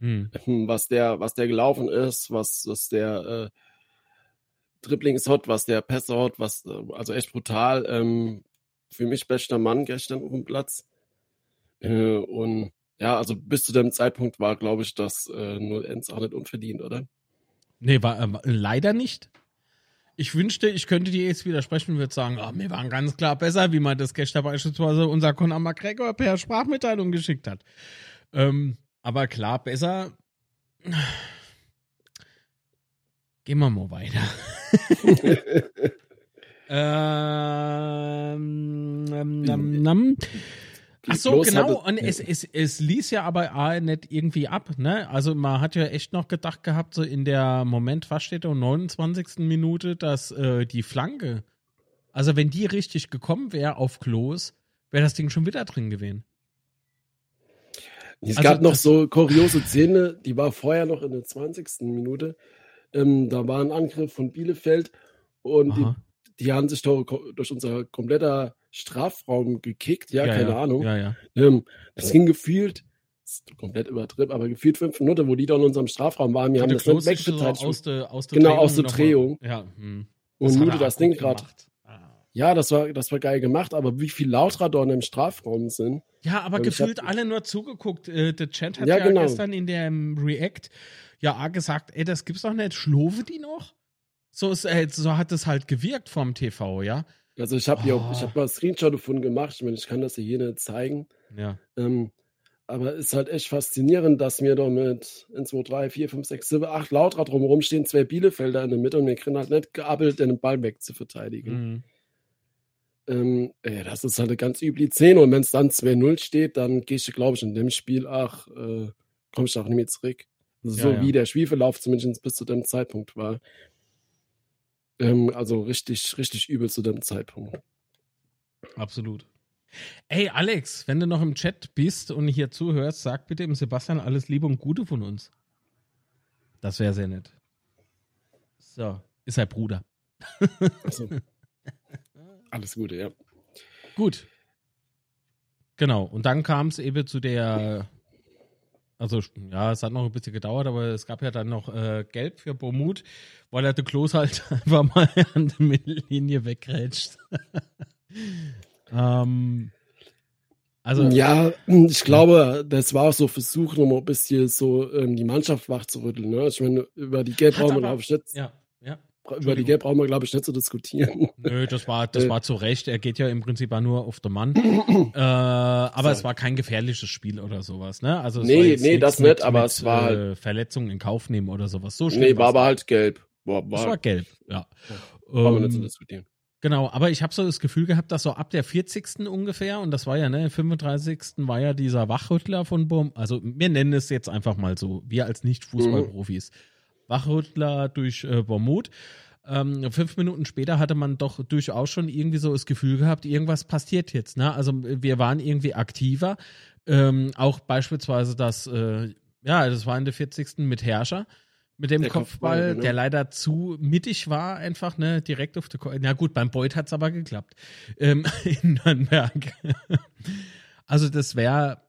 hm. hm. was der, was der gelaufen ist, was, was der äh, Dribblings hat, was der Pässe hat, was, äh, also echt brutal. Ähm, für mich bester Mann gestern auf dem Platz. Äh, und ja, also bis zu dem Zeitpunkt war, glaube ich, das äh, 0-1 auch nicht unverdient, oder? Nee, war äh, leider nicht. Ich wünschte, ich könnte dir jetzt widersprechen und würde sagen, oh, wir waren ganz klar besser, wie man das gestern beispielsweise unser Conor McGregor per Sprachmitteilung geschickt hat. Ähm, aber klar, besser. Gehen wir mal weiter. <laughs> <laughs> ähm, nam, nam, nam. Ach so, genau. Und es, es, es ließ ja aber A nicht irgendwie ab, ne? Also man hat ja echt noch gedacht gehabt, so in der Moment, was steht da, 29. Minute, dass äh, die Flanke, also wenn die richtig gekommen wäre auf Klos, wäre das Ding schon wieder drin gewesen. Es also, gab noch so kuriose Szene, die war vorher noch in der 20. Minute. Ähm, da war ein Angriff von Bielefeld und die, die, haben sich durch unser kompletter Strafraum gekickt. Ja, ja keine ja. Ahnung. Ja, ja. Ähm, das ging gefühlt, ist komplett übertrieben, aber gefühlt fünf Minuten, wo die da in unserem Strafraum waren. Wir haben das nicht weggeteilt. Aus der, aus der genau, Drehung aus der Drehung. Ja. Hm. Und Nude das Ding gerade ja, das war, das war geil gemacht, aber wie viel Lautradorn im Strafraum sind. Ja, aber gefühlt hab, alle nur zugeguckt. Äh, der Chat hat ja, ja genau. gestern in dem React ja gesagt, ey, das gibt's doch nicht. Schlove die noch? So, ist, äh, so hat es halt gewirkt vom TV, ja. Also ich habe oh. ich habe mal Screenshot davon gemacht. Ich meine, ich kann das hier nicht zeigen. Ja. Ähm, aber es ist halt echt faszinierend, dass wir da mit 1, 2, 3, 4, 5, 6, 7, 8 Lautrad drumherum stehen, zwei Bielefelder in der Mitte und wir kriegen halt nicht geabbelt, den Ball weg zu verteidigen. Mhm. ähm, ey, das ist halt eine ganz üble Szene. Und wenn es dann 2-0 steht, dann gehst du, glaube ich, in dem Spiel, ach, äh, kommst du auch nicht mehr zurück. So Ja, ja. wie der Spielverlauf zumindest bis zu dem Zeitpunkt war. Ähm, also richtig, richtig übel zu dem Zeitpunkt. Absolut. Ey, Alex, wenn du noch im Chat bist und hier zuhörst, sag bitte dem Sebastian alles Liebe und Gute von uns. Das wäre sehr nett. So, ist sein Bruder. Also, <laughs> alles Gute, ja. Gut. Genau. Und dann kam es eben zu der. Also, ja, es hat noch ein bisschen gedauert, aber es gab ja dann noch äh, Gelb für Bomut, weil er der Klos halt <laughs> einfach mal an der Mittellinie wegrätscht. <laughs> ähm, also, Ja, ich glaube, das war auch so Versuch, nochmal ein bisschen so ähm, die Mannschaft wach zu rütteln. Ne? Ich meine, über die Gelb Hat brauchen wir, aber- glaube ich, nicht, ja, ja. Über die. Gelb brauchen wir, glaube ich, nicht zu diskutieren. Nö, das war, das Äh. war zu Recht. Er geht ja im Prinzip nur auf den Mann. <clears throat> äh, aber So. es war kein gefährliches Spiel oder sowas, ne? Also es Nee, war nee, das mit, nicht, aber mit, es war halt- äh, Verletzungen in Kauf nehmen oder sowas. So nee, war aber halt gelb. Das war war, gelb, ja. brauchen wir nicht zu Ähm, diskutieren. genau, aber ich habe so das Gefühl gehabt, dass so ab der 40. ungefähr, und das war ja, ne, 35. war ja dieser Wachrüttler von Bum, also wir nennen es jetzt einfach mal so, wir als Nicht-Fußballprofis. Wachrüttler durch äh, Bormut. Ähm, fünf Minuten später hatte man doch durchaus schon irgendwie so das Gefühl gehabt, irgendwas passiert jetzt. Ne? Also wir waren irgendwie aktiver. Ähm, auch beispielsweise das, äh, ja, das war in der 40. mit Herrscher. Mit dem Der Kopfball, Kopfball, genau. der leider zu mittig war, einfach, ne, direkt auf der Ko Na gut, beim Beuth hat's aber geklappt. Ähm, <laughs> in Nürnberg. also das wäre,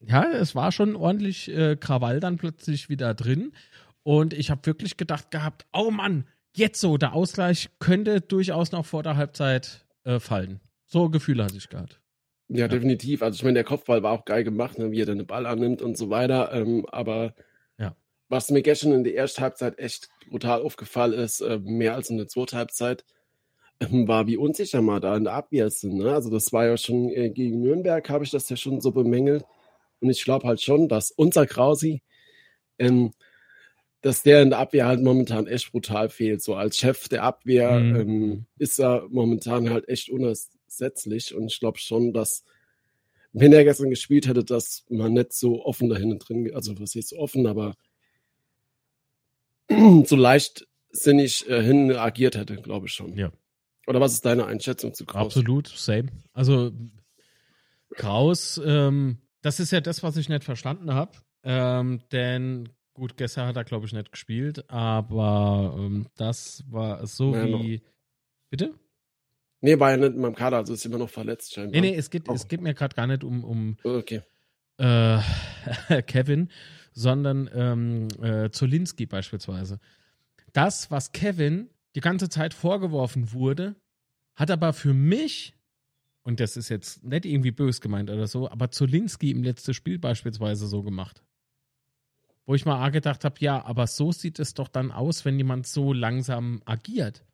ja, es war schon ordentlich äh, Krawall dann plötzlich wieder drin. Und ich habe wirklich gedacht gehabt, oh Mann, jetzt so, der Ausgleich könnte durchaus noch vor der Halbzeit äh, fallen. So Gefühle hatte ich gehabt. Ja, definitiv. Also ich meine, der Kopfball war auch geil gemacht, ne, wie er den Ball annimmt und so weiter. Ähm, aber Ja. was mir gestern in der ersten Halbzeit echt brutal aufgefallen ist, äh, mehr als in der zweiten Halbzeit, ähm, war, wie unsicher wir da in der Abwehr sind. Ne? Also das war ja schon äh, gegen Nürnberg, habe ich das ja schon so bemängelt. Und ich glaube halt schon, dass unser Krausi, ähm, dass der in der Abwehr halt momentan echt brutal fehlt. So als Chef der Abwehr Mhm. ähm, ist er momentan halt echt unersetzlich. Und ich glaube schon, dass wenn er gestern gespielt hätte, dass man nicht so offen da hinten drin, also was ist offen, aber <clears throat> so leichtsinnig äh, hin agiert hätte, glaube ich schon. Ja. Oder was ist deine Einschätzung zu Kraus? Absolut, same. Also Kraus, ähm, das ist ja das, was ich nicht verstanden habe. Ähm, denn gut, gestern hat er, glaube ich, nicht gespielt, aber ähm, das war so Ja, wie. Bitte? Nee, war ja nicht in meinem Kader, also ist immer noch verletzt scheinbar. Nee, nee, es geht, Oh. es geht mir gerade gar nicht um, um Okay. äh, <laughs> Kevin, sondern ähm, äh, Zolinski beispielsweise. Das, was Kevin die ganze Zeit vorgeworfen wurde, hat aber für mich, und das ist jetzt nicht irgendwie bös gemeint oder so, aber Zolinski im letzten Spiel beispielsweise so gemacht. Wo ich mal gedacht habe, ja, aber so sieht es doch dann aus, wenn jemand so langsam agiert.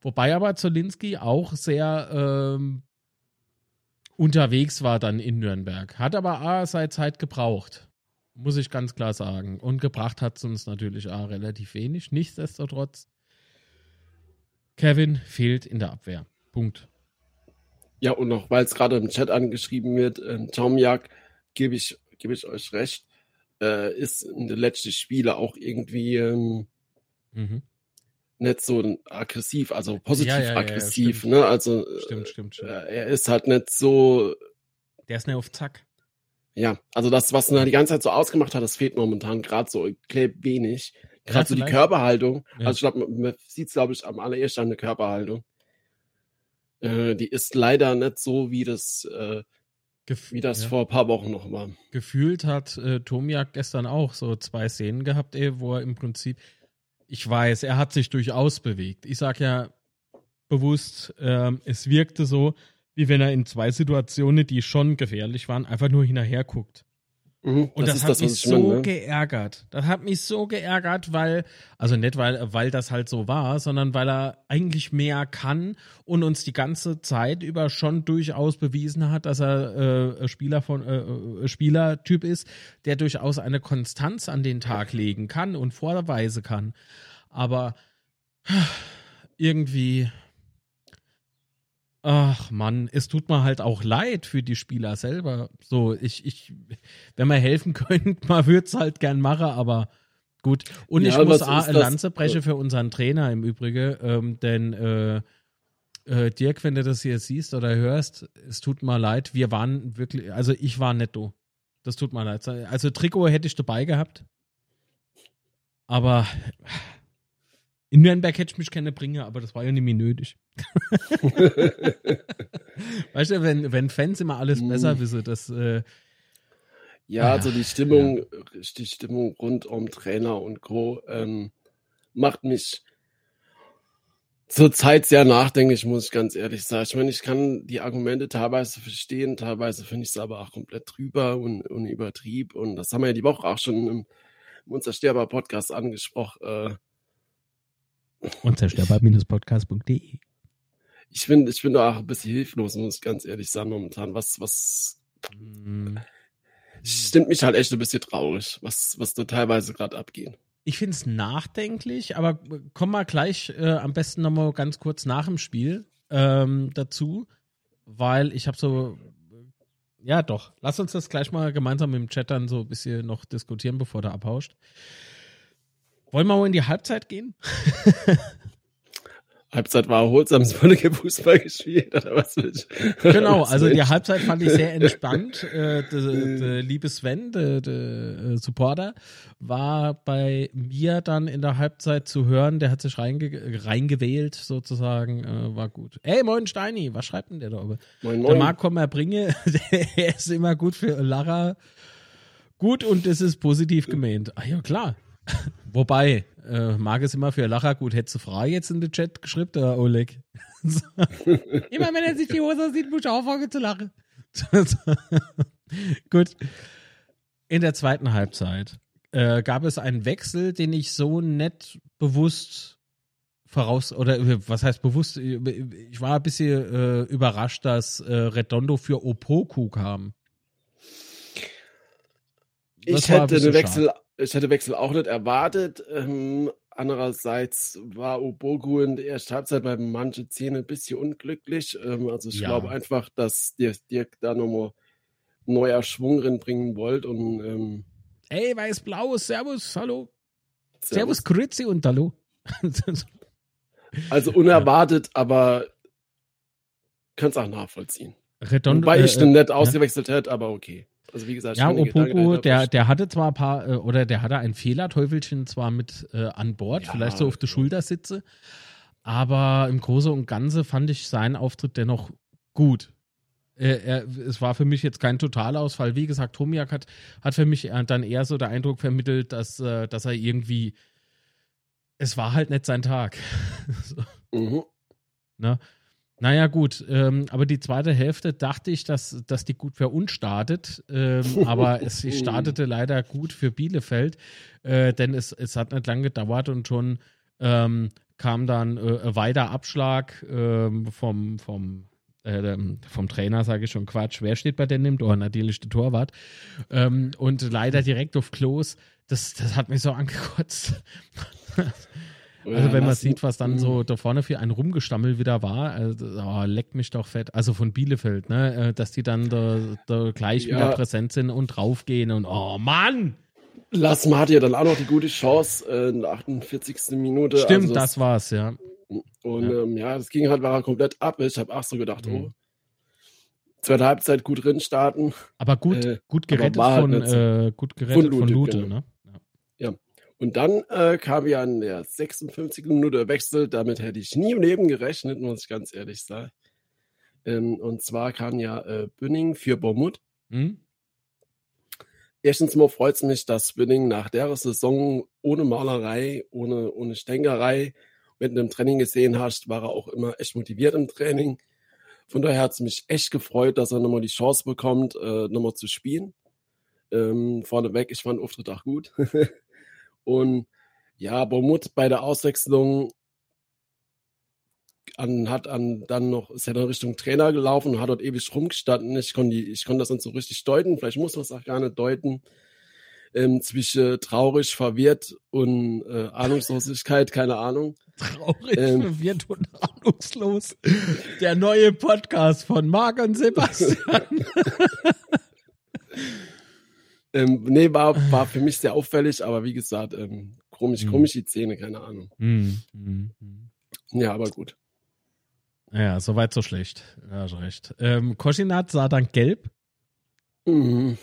Wobei aber Zolinski auch sehr ähm, unterwegs war dann in Nürnberg. Hat aber A, seine Zeit gebraucht. Muss ich ganz klar sagen. Und gebracht hat es uns natürlich A, relativ wenig. Nichtsdestotrotz, Kevin fehlt in der Abwehr. Punkt. Ja, und noch, weil es gerade im Chat angeschrieben wird, ähm, Tomjak, gebe ich, gebe ich euch recht, äh, ist in den letzten Spielen auch irgendwie ähm, Mhm. nicht so aggressiv, also positiv Ja, ja, aggressiv, stimmt. ne? Also Stimmt, stimmt, stimmt. äh, er ist halt nicht so, Der ist nicht auf Zack. ja, also das, was er die ganze Zeit so ausgemacht hat, das fehlt momentan gerade so klebt wenig. Gerade so die. Körperhaltung. Ja. Also ich glaube, man, man sieht es, glaube ich, am allerersten an der Körperhaltung. Äh, die ist leider nicht so, wie das, äh, Gef wie das ja. vor ein paar Wochen noch war. Gefühlt hat äh, Tomiak gestern auch so zwei Szenen gehabt, ey, wo er im Prinzip, ich weiß, er hat sich durchaus bewegt. Ich sag ja bewusst, ähm, es wirkte so, wie wenn er in zwei Situationen, die schon gefährlich waren, einfach nur hinterher guckt. Mhm, Und das, ist hat was mich ich so meine, ne? geärgert. Das hat mich so geärgert, weil, also nicht weil, weil das halt so war, sondern weil er eigentlich mehr kann und uns die ganze Zeit über schon durchaus bewiesen hat, dass er äh, Spieler von äh, äh, Spielertyp ist, der durchaus eine Konstanz an den Tag legen kann und vorweise kann. Aber <sighs> irgendwie Ach Mann, es tut mir halt auch leid für die Spieler selber. So, ich, ich, wenn <laughs> man helfen könnte, man würde es halt gern machen, aber gut. Und ja, ich muss A, eine Lanze brechen für unseren Trainer im Übrigen, ähm, denn äh, äh, Dirk, wenn du das hier siehst oder hörst, es tut mir leid, wir waren wirklich, also ich war netto. Das tut mir leid. Also Trikot hätte ich dabei gehabt, aber in Nürnberg hätte ich mich gerne bringen, aber das war ja nicht mehr nötig. <laughs> weißt du, wenn, wenn Fans immer alles mm. besser wissen, dass. Äh, ja, also die Stimmung, ja. die Stimmung rund um Trainer und Co. Ähm, macht mich zurzeit sehr nachdenklich, muss ich ganz ehrlich sagen. Ich meine, ich kann die Argumente teilweise verstehen, teilweise finde ich es aber auch komplett drüber und, und übertrieben. Und das haben wir ja die Woche auch schon im, im Unzerstörbar-Podcast angesprochen. Äh, Unzerstörbar-podcast.de. Ich bin, ich bin da auch ein bisschen hilflos, muss ich ganz ehrlich sagen, momentan. Was, was. Mm. Stimmt mich halt echt ein bisschen traurig, was, was da teilweise gerade abgeht. Ich finde es nachdenklich, aber komm mal gleich äh, am besten nochmal ganz kurz nach dem Spiel ähm, dazu, weil ich habe so. Ja, doch. Lass uns das gleich mal gemeinsam im Chat dann so ein bisschen noch diskutieren, bevor der abhauscht. Wollen wir mal in die Halbzeit gehen? <laughs> Halbzeit war erholsam, es wurde Fußball gespielt oder was willst Genau, also die Halbzeit fand ich sehr <laughs> entspannt. äh, der, der liebe Sven, der, der äh, Supporter, war bei mir dann in der Halbzeit zu hören, der hat sich reinge reingewählt sozusagen, äh, war gut. Ey, moin Steini, was schreibt denn der da oben? Moin, moin. Der Marc Kommer-Bringe, <laughs> der ist immer gut für Lara. Gut und es ist positiv gemeint. Ah ja, klar. Wobei, äh, mag es immer für Lacher gut, hättest du frei jetzt in den Chat geschrieben, der Oleg. <laughs> immer wenn er sich die Hose sieht, muss ich aufhören zu lachen. <laughs> gut. In der zweiten Halbzeit äh, gab es einen Wechsel, den ich so nett bewusst voraus, oder äh, was heißt bewusst, ich war ein bisschen äh, überrascht, dass äh, Redondo für Opoku kam. Das ich hätte den Wechsel schade ich hätte Wechsel auch nicht erwartet. Ähm, andererseits war Obogu in der ersten Halbzeit bei manchen Szenen ein bisschen unglücklich. Ähm, also ich ja. glaube einfach, dass Dirk, Dirk da nochmal neuer Schwung reinbringen wollte. Und, ähm, Ey, weiß-blau, Servus, hallo. Servus, Servus Grüezi und hallo. also unerwartet, ja. aber kannst auch nachvollziehen. Redondo, Wobei ich äh, den nicht ausgewechselt ja. hätte, aber okay. Also wie gesagt, ja, Opoku, der, der hatte zwar ein paar, äh, oder der hatte ein Fehlerteufelchen zwar mit äh, an Bord, ja, vielleicht so auf der. Schulter sitze, aber im Großen und Ganzen fand ich seinen Auftritt dennoch gut. Er, er, es war für mich jetzt kein Totalausfall. Wie gesagt, Tomiak hat, hat für mich dann eher so der Eindruck vermittelt, dass, äh, dass er irgendwie, es war halt nicht sein Tag. <laughs> so. mhm. Ne? Naja, gut, ähm, aber die zweite Hälfte dachte ich, dass, dass die gut für uns startet, ähm, <laughs> aber es startete leider gut für Bielefeld, äh, denn es, es hat nicht lange gedauert und schon ähm, kam dann äh, weiter Abschlag ähm, vom, vom, äh, vom Trainer, sage ich schon Quatsch. Wer steht bei denen im Tor? Natürlich der Torwart. Ähm, und leider direkt auf Klos. Das, das hat mich so <laughs> angekotzt. Also wenn man sieht, was dann so da vorne für ein Rumgestammel wieder war, also, oh, leckt mich doch fett. Also von Bielefeld, ne? Äh, dass die dann da, da gleich ja. wieder präsent sind und draufgehen und oh Mann! Lassen hat ja dann auch noch die gute Chance äh, in der 48. Minute. Stimmt, also das war's, ja. Und ja, ähm, ja das ging halt war komplett ab. Ich habe auch so gedacht, mhm. oh, zweite Halbzeit gut drin starten. Aber gut, äh, gut gerettet halt von, äh, gut gerettet von Lute, von Lute genau. ne? Und dann äh, kam ja in der 56. Minute Wechsel. Damit hätte ich nie im Leben gerechnet, muss ich ganz ehrlich sagen. Ähm, und zwar kam ja äh, Bünning für Bormut. Mhm. Erstens mal freut es mich, dass Bünning nach der Saison ohne Malerei, ohne, ohne Stängerei, wenn du im Training gesehen hast, war er auch immer echt motiviert im Training. Von daher hat es mich echt gefreut, dass er nochmal die Chance bekommt, äh, nochmal zu spielen. Ähm, vorneweg, ich fand Auftritt auch gut. <laughs> Und ja, Bomut bei der Auswechslung an, hat an, dann noch, ist ja dann Richtung Trainer gelaufen und hat dort ewig rumgestanden. Ich konnte, ich konnte das nicht so richtig deuten. Vielleicht muss man es auch gar nicht deuten. ähm, zwischen traurig, verwirrt und äh, Ahnungslosigkeit, keine Ahnung. Traurig, ähm, verwirrt und ahnungslos. Der neue Podcast von Marc und Sebastian. <laughs> ähm, nee, war, <laughs> war für mich sehr auffällig, aber wie gesagt, ähm, komisch, mhm. komisch die Zähne, keine Ahnung. Mhm. Mhm. Ja, aber gut. Ja, soweit so schlecht. Ja, hast recht. Ähm, Koschinat sah dann gelb. Mhm.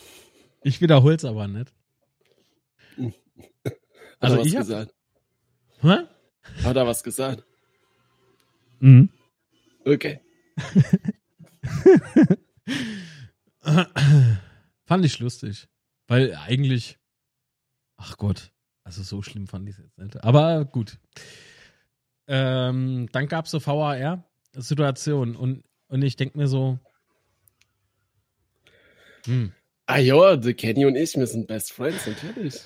Ich wiederhole es aber nicht. Also <laughs> Hat er was hab... gesagt? Hä? Hat er was gesagt? Mhm. Okay. <laughs> fand ich lustig. Weil eigentlich, ach Gott, also so schlimm fand ich es jetzt nicht. Aber gut. Ähm, dann gab es so VAR-Situationen und, und ich denke mir so, hm. Ah ja, der Kenny und ich, wir sind Best Friends, natürlich.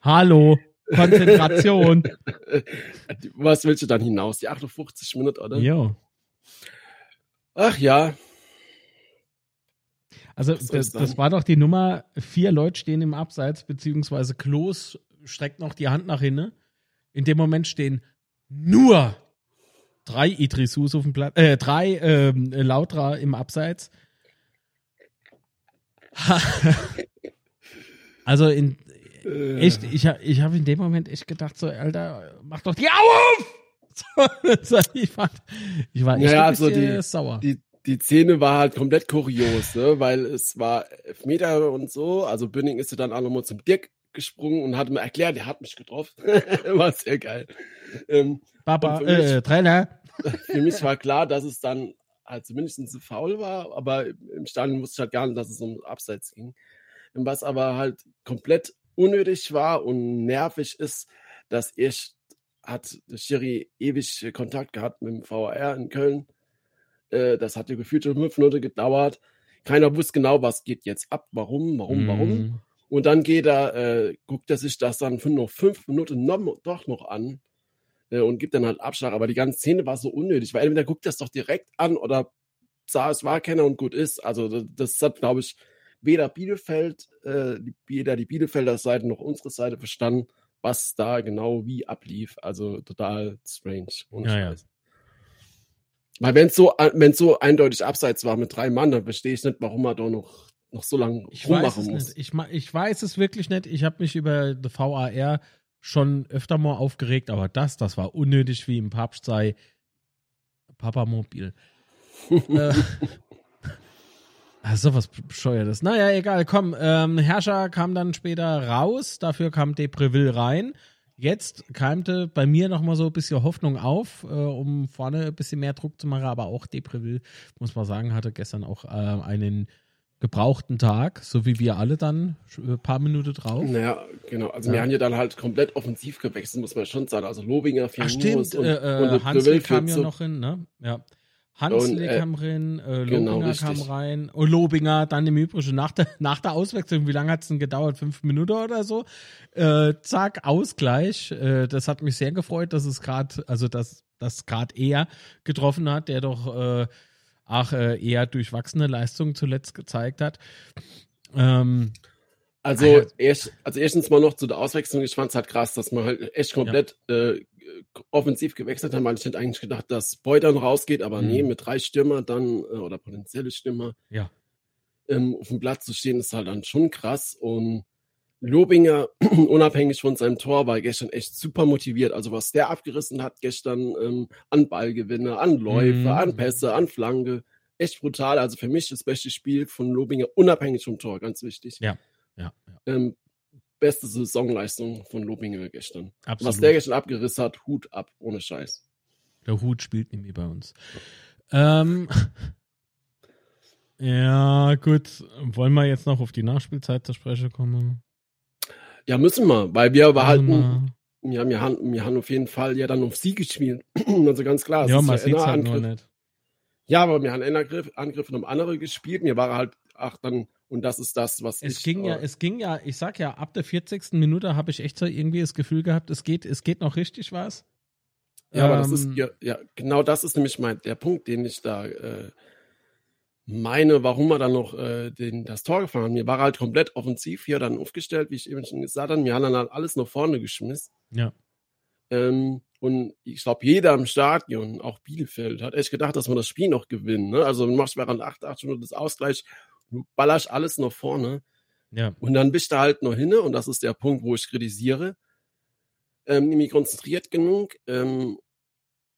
Hallo, Konzentration. <laughs> Was willst du dann hinaus? Die 58 Minuten, oder? Ja. Ach ja. Also das, das, war doch die Nummer, vier Leute stehen im Abseits, beziehungsweise Klos streckt noch die Hand nach hinten. In dem Moment stehen nur drei Idrisus auf dem Platz, äh, drei ähm, Lautra im Abseits. <laughs> also in echt, ich, ich habe in dem Moment echt gedacht, so, Alter, mach doch die Augen auf! <laughs> ich, war, ich war echt bisschen also die, sauer. Die, die Szene war halt komplett kurios, ne? weil es war Elfmeter und so. Also Bünning ist dann auch nochmal zum Dirk gesprungen und hat mir erklärt, er hat mich getroffen. <laughs> war sehr geil. Ähm, Papa, äh, Trainer. <laughs> Für mich war klar, dass es dann halt zumindest ein Foul war, aber im Stadion wusste ich halt gar nicht, dass es um Abseits ging. Was aber halt komplett unnötig war und nervig ist, dass ich hat Schiri ewig Kontakt gehabt mit dem VAR in Köln. Äh, das hat ja gefühlt schon fünf Minuten gedauert. Keiner wusste genau, was geht jetzt ab, warum, warum, warum. Mhm. Und dann geht er, äh, guckt er sich das dann für noch fünf Minuten noch, doch noch an äh, und gibt dann halt Abschlag. Aber die ganze Szene war so unnötig, weil entweder guckt das doch direkt an oder sah, es war keiner und gut ist. Also das, das hat, glaube ich, weder Bielefeld, äh, weder die Bielefelder Seite noch unsere Seite verstanden, was da genau wie ablief. Also total strange. Ja, ja. Weil wenn es so, wenn's so eindeutig abseits war mit drei Mann, dann verstehe ich nicht, warum er da noch, noch so lange rummachen muss. Ich, ich weiß es wirklich nicht. Ich habe mich über die VAR schon öfter mal aufgeregt, aber das, das war unnötig wie im Papst sei Papamobil. <laughs> äh, <laughs> also was bescheuertes. Naja, egal, komm. Ähm, Herrscher kam dann später raus, dafür kam Depreville rein. Jetzt keimte bei mir nochmal so ein bisschen Hoffnung auf, äh, um vorne ein bisschen mehr Druck zu machen, aber auch Depreville, muss man sagen, hatte gestern auch äh, einen gebrauchten Tag, so wie wir alle dann ein paar Minuten drauf. Naja, genau. Also ja. wir haben ja dann halt komplett offensiv gewechselt, muss man schon sagen. Also Lobinger, Ach, stimmt. Und, äh, und Hansel kam ja noch hin, ne? Ja. Hansle äh, kam rein, äh, genau, Lobinger genau, kam rein, und Lobinger dann im Übrigen nach der, nach der Auswechslung, wie lange hat es denn gedauert? Fünf Minuten oder so? Äh, zack, Ausgleich. Äh, das hat mich sehr gefreut, dass es gerade, also dass das gerade er getroffen hat, der doch äh, auch äh, eher durchwachsene Leistungen zuletzt gezeigt hat. Ähm, also, erst, also erstens mal noch zu der Auswechslung. Ich fand es halt krass, dass man halt echt komplett ja. äh, offensiv gewechselt haben, weil ich hätte eigentlich gedacht, dass Beutern rausgeht, aber mhm. nee, mit drei Stürmer dann äh, oder potenzielle Stürmer ja. ähm, auf dem Platz zu stehen, ist halt dann schon krass. Und Lobinger, <clears throat> unabhängig von seinem Tor, war gestern echt super motiviert. Also was der abgerissen hat gestern ähm, an Ballgewinne, an Läufe, mhm. an Pässe, an Flanke, echt brutal. Also für mich das beste Spiel von Lobinger, unabhängig vom Tor, ganz wichtig. Ja, ja. ja. Ähm, beste Saisonleistung von Lobinger gestern. Absolut. Was der gestern abgerissen hat, Hut ab, ohne Scheiß. Der Hut spielt mehr bei uns. Ähm, <laughs> ja, gut. Wollen wir jetzt noch auf die Nachspielzeit zur Spreche kommen? Ja, müssen wir, weil wir behalten, wir haben, wir, haben, wir haben auf jeden Fall ja dann auf sie gespielt. <clears throat> also ganz klar. Ja, man sieht halt nur nicht. Ja, aber wir haben einen Angriff, Angriff um andere gespielt. Mir war halt, ach, dann, und das ist das, was es ich, ging ja, äh, es ging ja, ich sag ja, ab der 40. Minute habe ich echt so irgendwie das Gefühl gehabt, es geht, es geht noch richtig was. Ja, ähm, aber das ist ähm, ja, ja, genau das ist nämlich mein der Punkt, den ich da äh, meine, warum er dann noch äh, den, das Tor gefahren hat. Mir war halt komplett offensiv hier dann aufgestellt, wie ich eben schon gesagt habe. Mir hat dann halt alles nach vorne geschmissen. Ja. Ähm, und ich glaube, jeder im Stadion, auch Bielefeld, hat echt gedacht, dass man das Spiel noch gewinnen. Ne? Also du machst während 8, 8 Stunden das Ausgleich, ballerst alles nach vorne. Ja. Und dann bist du halt nur hinne, und das ist der Punkt, wo ich kritisiere, ähm, nämlich konzentriert genug, ähm,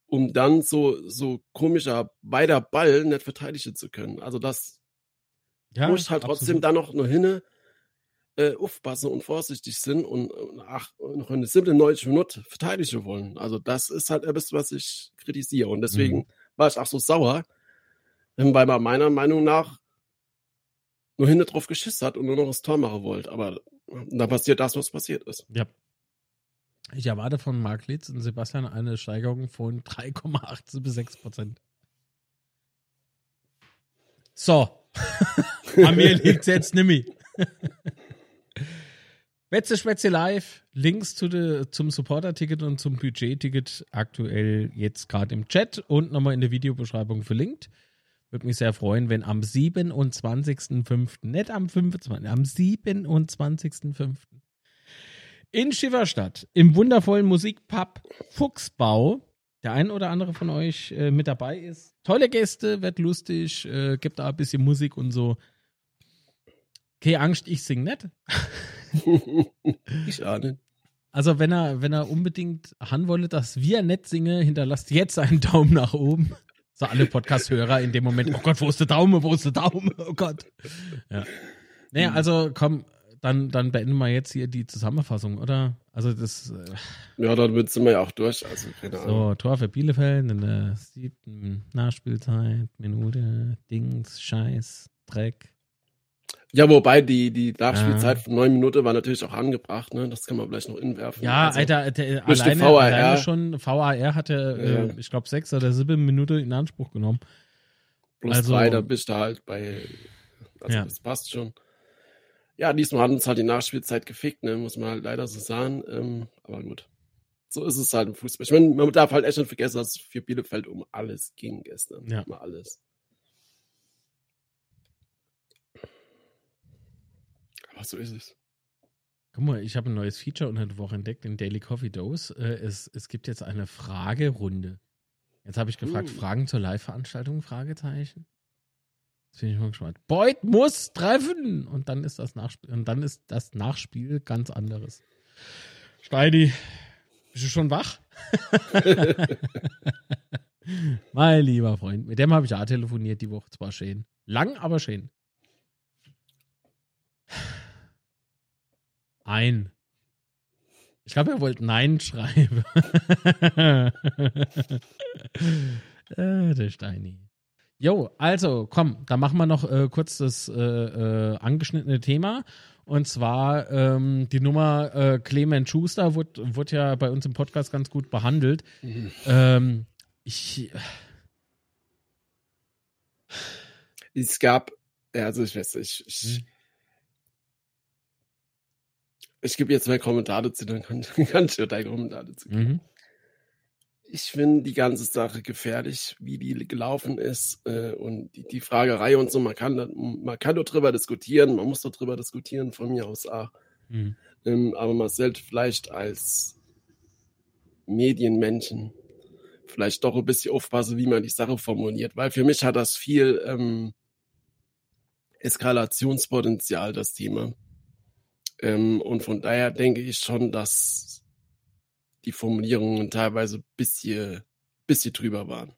um dann so, so komischer bei der Ball nicht verteidigen zu können. Also das ja, muss halt trotzdem absolut. da noch nur hinne äh, aufpassen und vorsichtig sind und, und ach, noch eine simple 90 Minuten verteidigen wollen. Also das ist halt etwas, was ich kritisiere. Und deswegen Mhm. war ich auch so sauer, ähm, weil man meiner Meinung nach nur hinten drauf geschissen hat und nur noch das Tor machen wollte. Aber da passiert das, was passiert ist. Ja. Ich erwarte von Mark Litz und Sebastian eine Steigerung von <laughs> 3,8 bis 6 Prozent. So. <laughs> An mir liegt jetzt nimmi. <laughs> Wetze Schwätze live. Links zu de, zum Supporter-Ticket und zum Budget-Ticket aktuell jetzt gerade im Chat und nochmal in der Videobeschreibung verlinkt. Würde mich sehr freuen, wenn am 27.05., nicht am 25., am 27.05. in Schifferstadt im wundervollen Musikpub Fuchsbau der ein oder andere von euch äh, mit dabei ist. Tolle Gäste, wird lustig, äh, gibt da ein bisschen Musik und so. Keine Angst, ich sing nicht. <laughs> ich ahne. Also wenn er, wenn er unbedingt haben wolle, dass wir nett singen, hinterlasst jetzt einen Daumen nach oben. So alle Podcast-Hörer in dem Moment, oh Gott, wo ist der Daumen, wo ist der Daumen, oh Gott. Ja. Naja, also komm, dann, dann beenden wir jetzt hier die Zusammenfassung, oder? Also das, äh, Ja, dann sind wir ja auch durch. Also, keine Ahnung. so, Tor für Bielefeld in der siebten Nachspielzeit, Minute, Dings, Scheiß, Dreck. Ja, wobei die, die Nachspielzeit von neun Minuten war natürlich auch angebracht, ne? Das kann man vielleicht noch inwerfen. Ja, Also, Alter, der, alleine, VAR. alleine schon, VAR hatte, Ja. äh, ich glaube, sechs oder sieben Minuten in Anspruch genommen. Plus also- drei, da bist du halt bei. Also Ja. das passt schon. Ja, diesmal hat uns halt die Nachspielzeit gefickt, ne? Muss man halt leider so sagen. Ähm, aber gut. So ist es halt im Fußball. Ich meine, man darf halt echt nicht vergessen, dass es für Bielefeld um alles ging gestern. Ja. Um alles. Aber so ist es. Guck mal, ich habe ein neues Feature unter der Woche entdeckt, den Daily Coffee Dose. Äh, es, es gibt jetzt eine Fragerunde. Jetzt habe ich gefragt, Uh. Fragen zur Live-Veranstaltung? Fragezeichen. Jetzt bin ich mal gespannt. Beuth muss treffen! Und dann ist das Nachspiel, und dann ist das Nachspiel ganz anderes. Steini, bist du schon wach? <laughs> mein lieber Freund, mit dem habe ich auch telefoniert die Woche. Zwar schön. Lang, aber schön. Ein. Ich glaube, er wollte Nein schreiben. <laughs> äh, der Steini. Jo, also komm, da machen wir noch äh, kurz das äh, äh, angeschnittene Thema. Und zwar ähm, die Nummer äh, Clement Schuster wurde, wurde ja bei uns im Podcast ganz gut behandelt. Mhm. Ähm, ich, Es gab, also ich weiß nicht, ich, ich, gebe jetzt mal Kommentare zu, dann kann, <laughs> kann ich dir deine Kommentare zu geben. mhm. Ich finde die ganze Sache gefährlich, wie die gelaufen ist äh, und die, die Fragerei und so. Man kann, man kann doch drüber diskutieren, man muss doch drüber diskutieren von mir aus auch. Mhm. Ähm, aber man sollte vielleicht als Medienmenschen vielleicht doch ein bisschen aufpassen, wie man die Sache formuliert, weil für mich hat das viel ähm, Eskalationspotenzial, das Thema. Ähm, und von daher denke ich schon, dass die Formulierungen teilweise ein bisschen, bisschen drüber waren.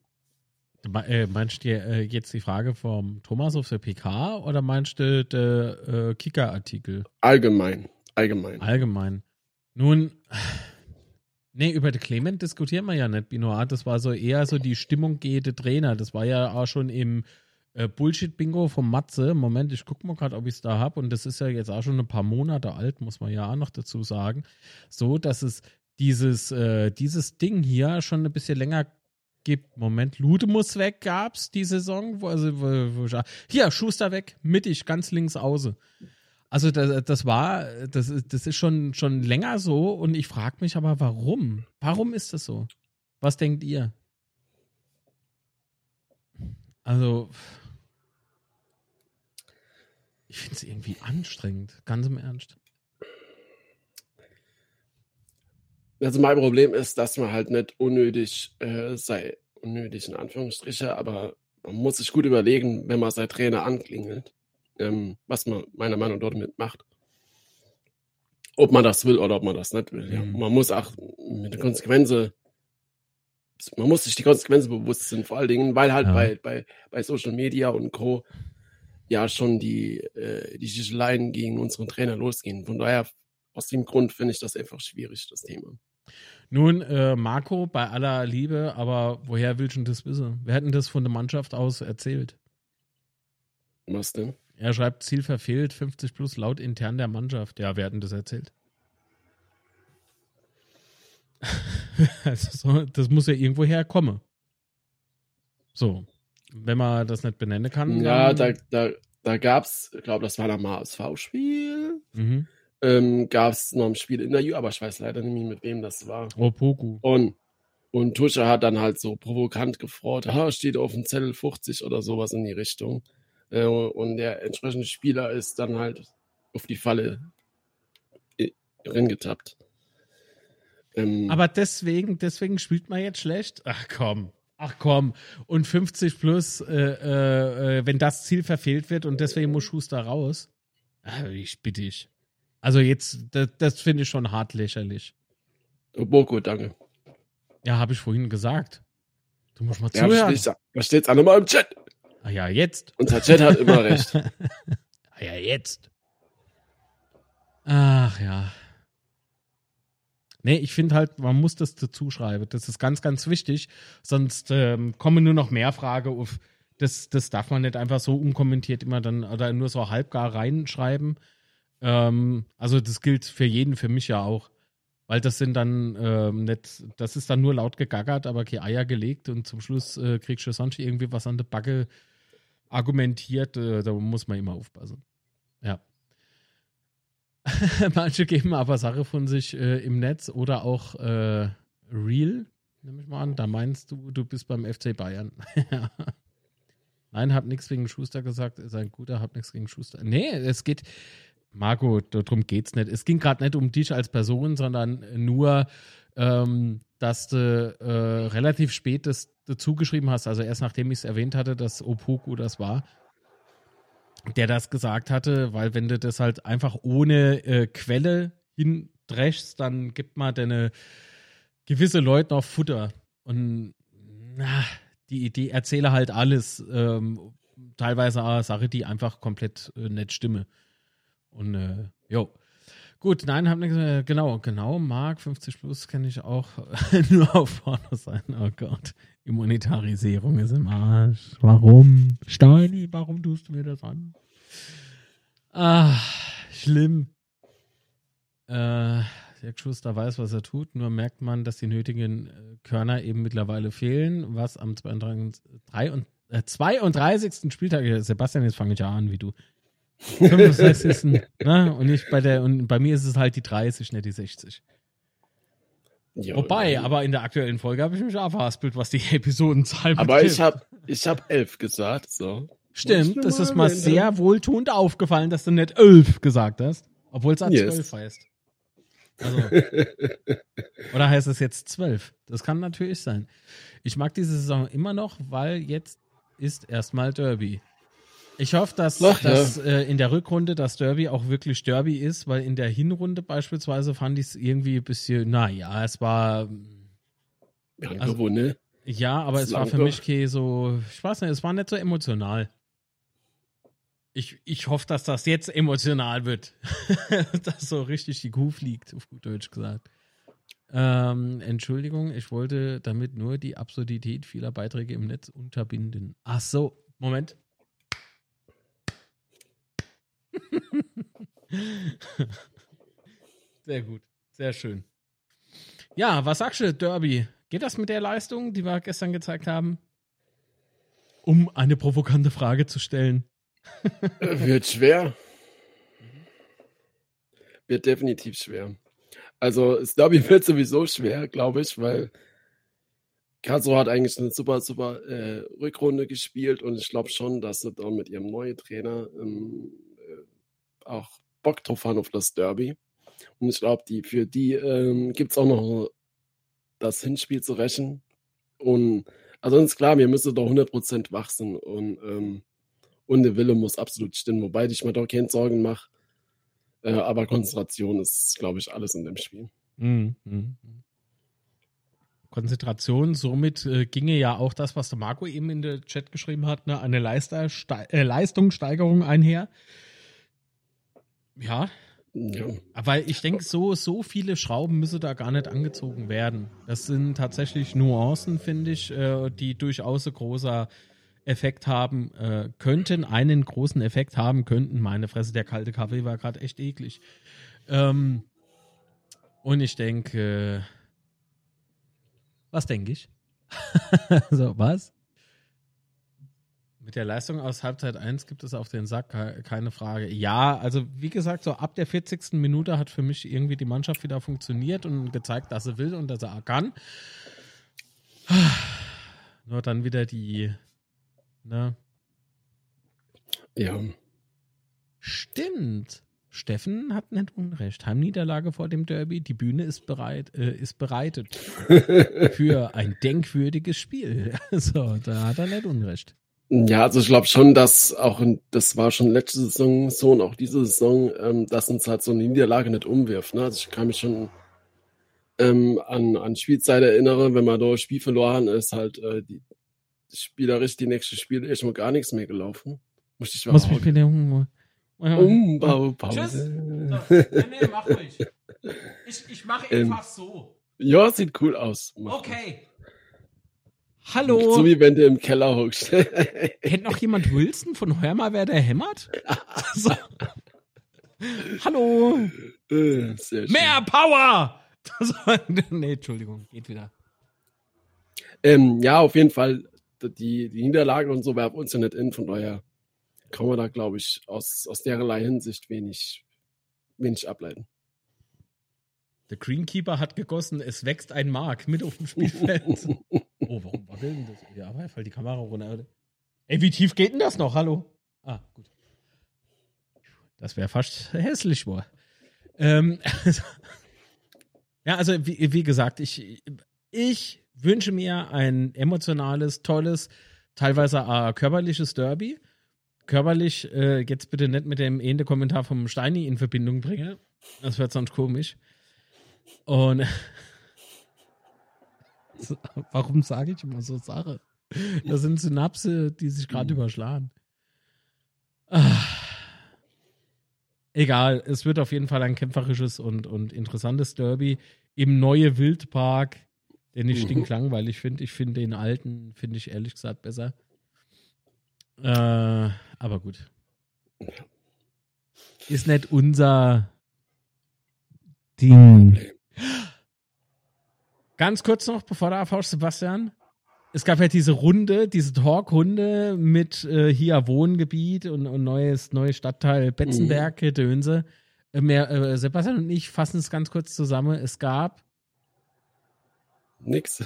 Äh, Meinst du äh, jetzt die Frage vom Thomas auf der PK oder meinst du der äh, Kicker-Artikel? Allgemein, allgemein. Allgemein. Nun, nee, über den Clement diskutieren wir ja nicht, Binoir. Das war so eher so die Stimmung gehende Trainer. Das war ja auch schon im äh, Bullshit-Bingo vom Matze. Moment, ich gucke mal gerade, ob ich es da habe. Und das ist ja jetzt auch schon ein paar Monate alt, muss man ja auch noch dazu sagen. So, dass es dieses, äh, dieses Ding hier schon ein bisschen länger gibt. Moment, Lute muss weg, gab's die Saison. Wo, also, wo, wo ich, hier, Schuster weg, mittig, ganz links außen. Also das, das war, das ist, das ist schon, schon länger so und ich frage mich aber, warum? Warum ist das so? Was denkt ihr? Also, Ich finde es irgendwie anstrengend, ganz im Ernst. Also mein Problem ist, dass man halt nicht unnötig äh, sei, unnötig in Anführungsstriche, aber man muss sich gut überlegen, wenn man sein Trainer anklingelt, ähm, was man meiner Meinung nach damit macht. Ob man das will oder ob man das nicht will. Ja. Mhm. Man muss auch mit der Konsequenz, man muss sich die Konsequenzen bewusst sind, vor allen Dingen, weil halt Ja. bei, bei, bei Social Media und Co. ja schon die, äh, die Sticheleien gegen unseren Trainer losgehen. Von daher, aus dem Grund finde ich das einfach schwierig, das Thema. Nun, äh, Marco, bei aller Liebe, aber woher willst du das wissen? Wir hätten das von der Mannschaft aus erzählt. Was denn? Er schreibt, Ziel verfehlt, 50 plus laut intern der Mannschaft. Ja, wir hatten das erzählt. <laughs> also so, das muss ja irgendwo herkommen. So, wenn man das nicht benennen kann. Ja, da, da, da gab es, ich glaube, das war mal HSV-Spiel. Mhm. Ähm, gab es noch ein Spielinterview, aber ich weiß leider nicht mehr, mit wem das war. Oh, Poku. Und, und Tusche hat dann halt so provokant gefroht, ha, steht auf dem Zettel 50 oder sowas in die Richtung. Äh, und der entsprechende Spieler ist dann halt auf die Falle i- reingetappt. Ähm, Aber deswegen, deswegen spielt man jetzt schlecht. Ach komm. Ach komm. Und 50 plus, äh, äh, äh, wenn das Ziel verfehlt wird und deswegen muss Schuster raus. Ah, ich bitte ich. Also jetzt, das, das finde ich schon hart lächerlich. Boko, danke. Ja, habe ich vorhin gesagt. Du musst mal Ja, zuhören. steht's- da steht's auch nochmal im Chat. Ah ja, jetzt. Unser Chat hat immer <laughs> recht. ah ja, jetzt. Ach ja. Nee, ich finde halt, man muss das dazu schreiben. Das ist ganz, ganz wichtig. Sonst ähm, kommen nur noch mehr Fragen auf. Das, das darf man nicht einfach so unkommentiert immer dann oder nur so halbgar reinschreiben. Ähm, also das gilt für jeden, für mich ja auch. Weil das sind dann ähm, nicht, das ist dann nur laut gegaggert, aber keine Eier gelegt und zum Schluss äh, kriegst du sonst irgendwie was an der Backe argumentiert. Äh, da muss man immer aufpassen. Ja. <laughs> Manche geben aber Sache von sich äh, im Netz oder auch äh, real, nehme ich mal an. Da meinst du, du bist beim FC Bayern. <laughs> Nein, hab nichts wegen Schuster gesagt. Ist ein guter, hab nichts gegen Schuster. Nee, es geht, Marco, darum geht's nicht. Es ging gerade nicht um dich als Person, sondern nur, ähm, dass du äh, relativ spät das dazu geschrieben hast, also erst nachdem ich es erwähnt hatte, dass Opoku das war, der das gesagt hatte, weil wenn du das halt einfach ohne äh, Quelle hindrechst, dann gibt man deine gewisse Leute noch Futter. Und na, die, die erzähle halt alles, ähm, teilweise auch Sache, die einfach komplett äh, nicht stimme. Und äh, jo. Gut, nein, hab nichts mehr. Genau, genau. Mark 50 Plus kenne ich auch <laughs> nur auf Porno sein. Oh Gott. Die Monetarisierung ist im Arsch. Warum? Steini, warum tust du mir das an? Ah, schlimm. Äh, der Schuster weiß, was er tut, nur merkt man, dass die nötigen äh, Körner eben mittlerweile fehlen, was am 32. drei und, äh, 32. Spieltag, Sebastian, jetzt fange ich ja an, wie du. 65. ne? Und ich bei der, und bei mir ist es halt die 30, nicht die 60. Ja, Wobei, aber in der aktuellen Folge habe ich mich auch verhaspelt, was die <laughs> Episodenzahl aber betrifft. ich habe ich hab elf gesagt, so. Stimmt, das ist mal sehr wohltuend aufgefallen, dass du nicht elf gesagt hast, obwohl es an Yes. zwölf heißt. Also, <laughs> oder heißt es jetzt zwölf? Das kann natürlich sein. Ich mag diese Saison immer noch, weil jetzt ist erstmal Derby. Ich hoffe, dass, Ach, ja. dass äh, in der Rückrunde das Derby auch wirklich Derby ist, weil in der Hinrunde beispielsweise fand ich es irgendwie ein bisschen, naja, es war haben Also- gewonnen. ja, aber es war für doch. mich okay, so, ich weiß nicht, es war nicht so emotional. Ich, ich hoffe, dass das jetzt emotional wird. <laughs> dass so richtig die Kuh fliegt, auf gut Deutsch gesagt. Ähm, Entschuldigung, ich wollte damit nur die Absurdität vieler Beiträge im Netz unterbinden. Ach so, Moment. <laughs> sehr gut, sehr schön. Ja, was sagst du, Derby? Geht das mit der Leistung, die wir gestern gezeigt haben? Um eine provokante Frage zu stellen. Äh, Wird schwer. Wird definitiv schwer. Also, das Derby wird sowieso schwer, glaube ich, weil Karlsruhe hat eigentlich eine super, super äh, Rückrunde gespielt und ich glaube schon, dass sie da mit ihrem neuen Trainer ähm, äh, auch Bock drauf haben auf das Derby. Und ich glaube, die, für die ähm, gibt es auch noch das Hinspiel zu rächen. Und also ist klar, wir müssen doch 100% wachsen und, ähm, und der Wille muss absolut stimmen. Wobei ich mir doch keine Sorgen mache. Äh, aber Konzentration ist, glaube ich, alles in dem Spiel. Mhm. mhm. Konzentration. Somit äh, ginge ja auch das, was der Marco eben in der Chat geschrieben hat, ne, eine äh, Leistungssteigerung einher. Ja. ja. Aber ich denke, so, so viele Schrauben müssen da gar nicht angezogen werden. Das sind tatsächlich Nuancen, finde ich, äh, die durchaus ein großer Effekt haben äh, könnten, einen großen Effekt haben könnten. Meine Fresse, der kalte Kaffee war gerade echt eklig. Ähm, und ich denke, was denke ich? <laughs> so, was? Mit der Leistung aus Halbzeit 1 gibt es auf den Sack, keine Frage. Ja, also wie gesagt, so ab der 40. Minute hat für mich irgendwie die Mannschaft wieder funktioniert und gezeigt, dass sie will und dass sie kann. Nur dann wieder die, ne? Ja. Stimmt. Steffen hat nicht unrecht. Heimniederlage vor dem Derby. Die Bühne ist bereit, äh, ist bereitet <laughs> für ein denkwürdiges Spiel. <laughs> so, da hat er nicht unrecht. Ja, also ich glaube schon, dass auch, das war schon letzte Saison so und auch diese Saison, ähm, dass uns halt so eine Niederlage nicht umwirft. Ne? Also ich kann mich schon ähm, an, an Spielzeit erinnern, wenn man da ein Spiel verloren ist, halt äh, die, spielerisch die nächste Spiele ist mal gar nichts mehr gelaufen. Muss ich mal Muss mich Umbaupause. Tschüss. So, <laughs> nee, nee, mach ruhig. Ich, ich mache ähm, einfach so. Ja, sieht cool aus. Mach okay. Hallo. So wie wenn du im Keller hockst. <laughs> Kennt noch jemand Wilson von Hör mal, wer der hämmert? <laughs> so. Hallo. Äh, Mehr Power! <laughs> nee, Entschuldigung, geht wieder. Ähm, ja, auf jeden Fall. Die, die Niederlage und so werfen uns ja nicht in, von daher kann man da, glaube ich, aus, aus derlei Hinsicht wenig, wenig ableiten. Der Greenkeeper hat gegossen, es wächst ein Mark mit auf dem Spielfeld. <laughs> oh, warum wackelt denn das? Ja, aber fällt die Kamera runter. Ey, wie tief geht denn das noch? Hallo? Ah, gut. Das wäre fast hässlich, boah. Ähm, ja, also wie, wie, gesagt, ich, ich wünsche mir ein emotionales, tolles, teilweise äh, körperliches Derby körperlich äh, jetzt bitte nicht mit dem ähnlichen Kommentar vom Steini in Verbindung bringen. Das wird sonst komisch. Und warum sage ich immer so Sache? Das sind Synapse, die sich gerade mhm. überschlagen. Ah. Egal, es wird auf jeden Fall ein kämpferisches und, und interessantes Derby im neue Wildpark, den ich mhm. stinklangweilig finde. Ich finde den alten, finde ich ehrlich gesagt besser. Äh, aber gut. Ist nicht unser Ding. Ganz kurz noch, bevor du abhaust, Sebastian. Es gab ja diese Runde, diese Talkrunde mit äh, hier Wohngebiet und, und neues, neues Stadtteil Betzenberg, mhm. Dönse. Äh, mehr, äh, Sebastian und ich fassen es ganz kurz zusammen. Es gab Nix. <laughs>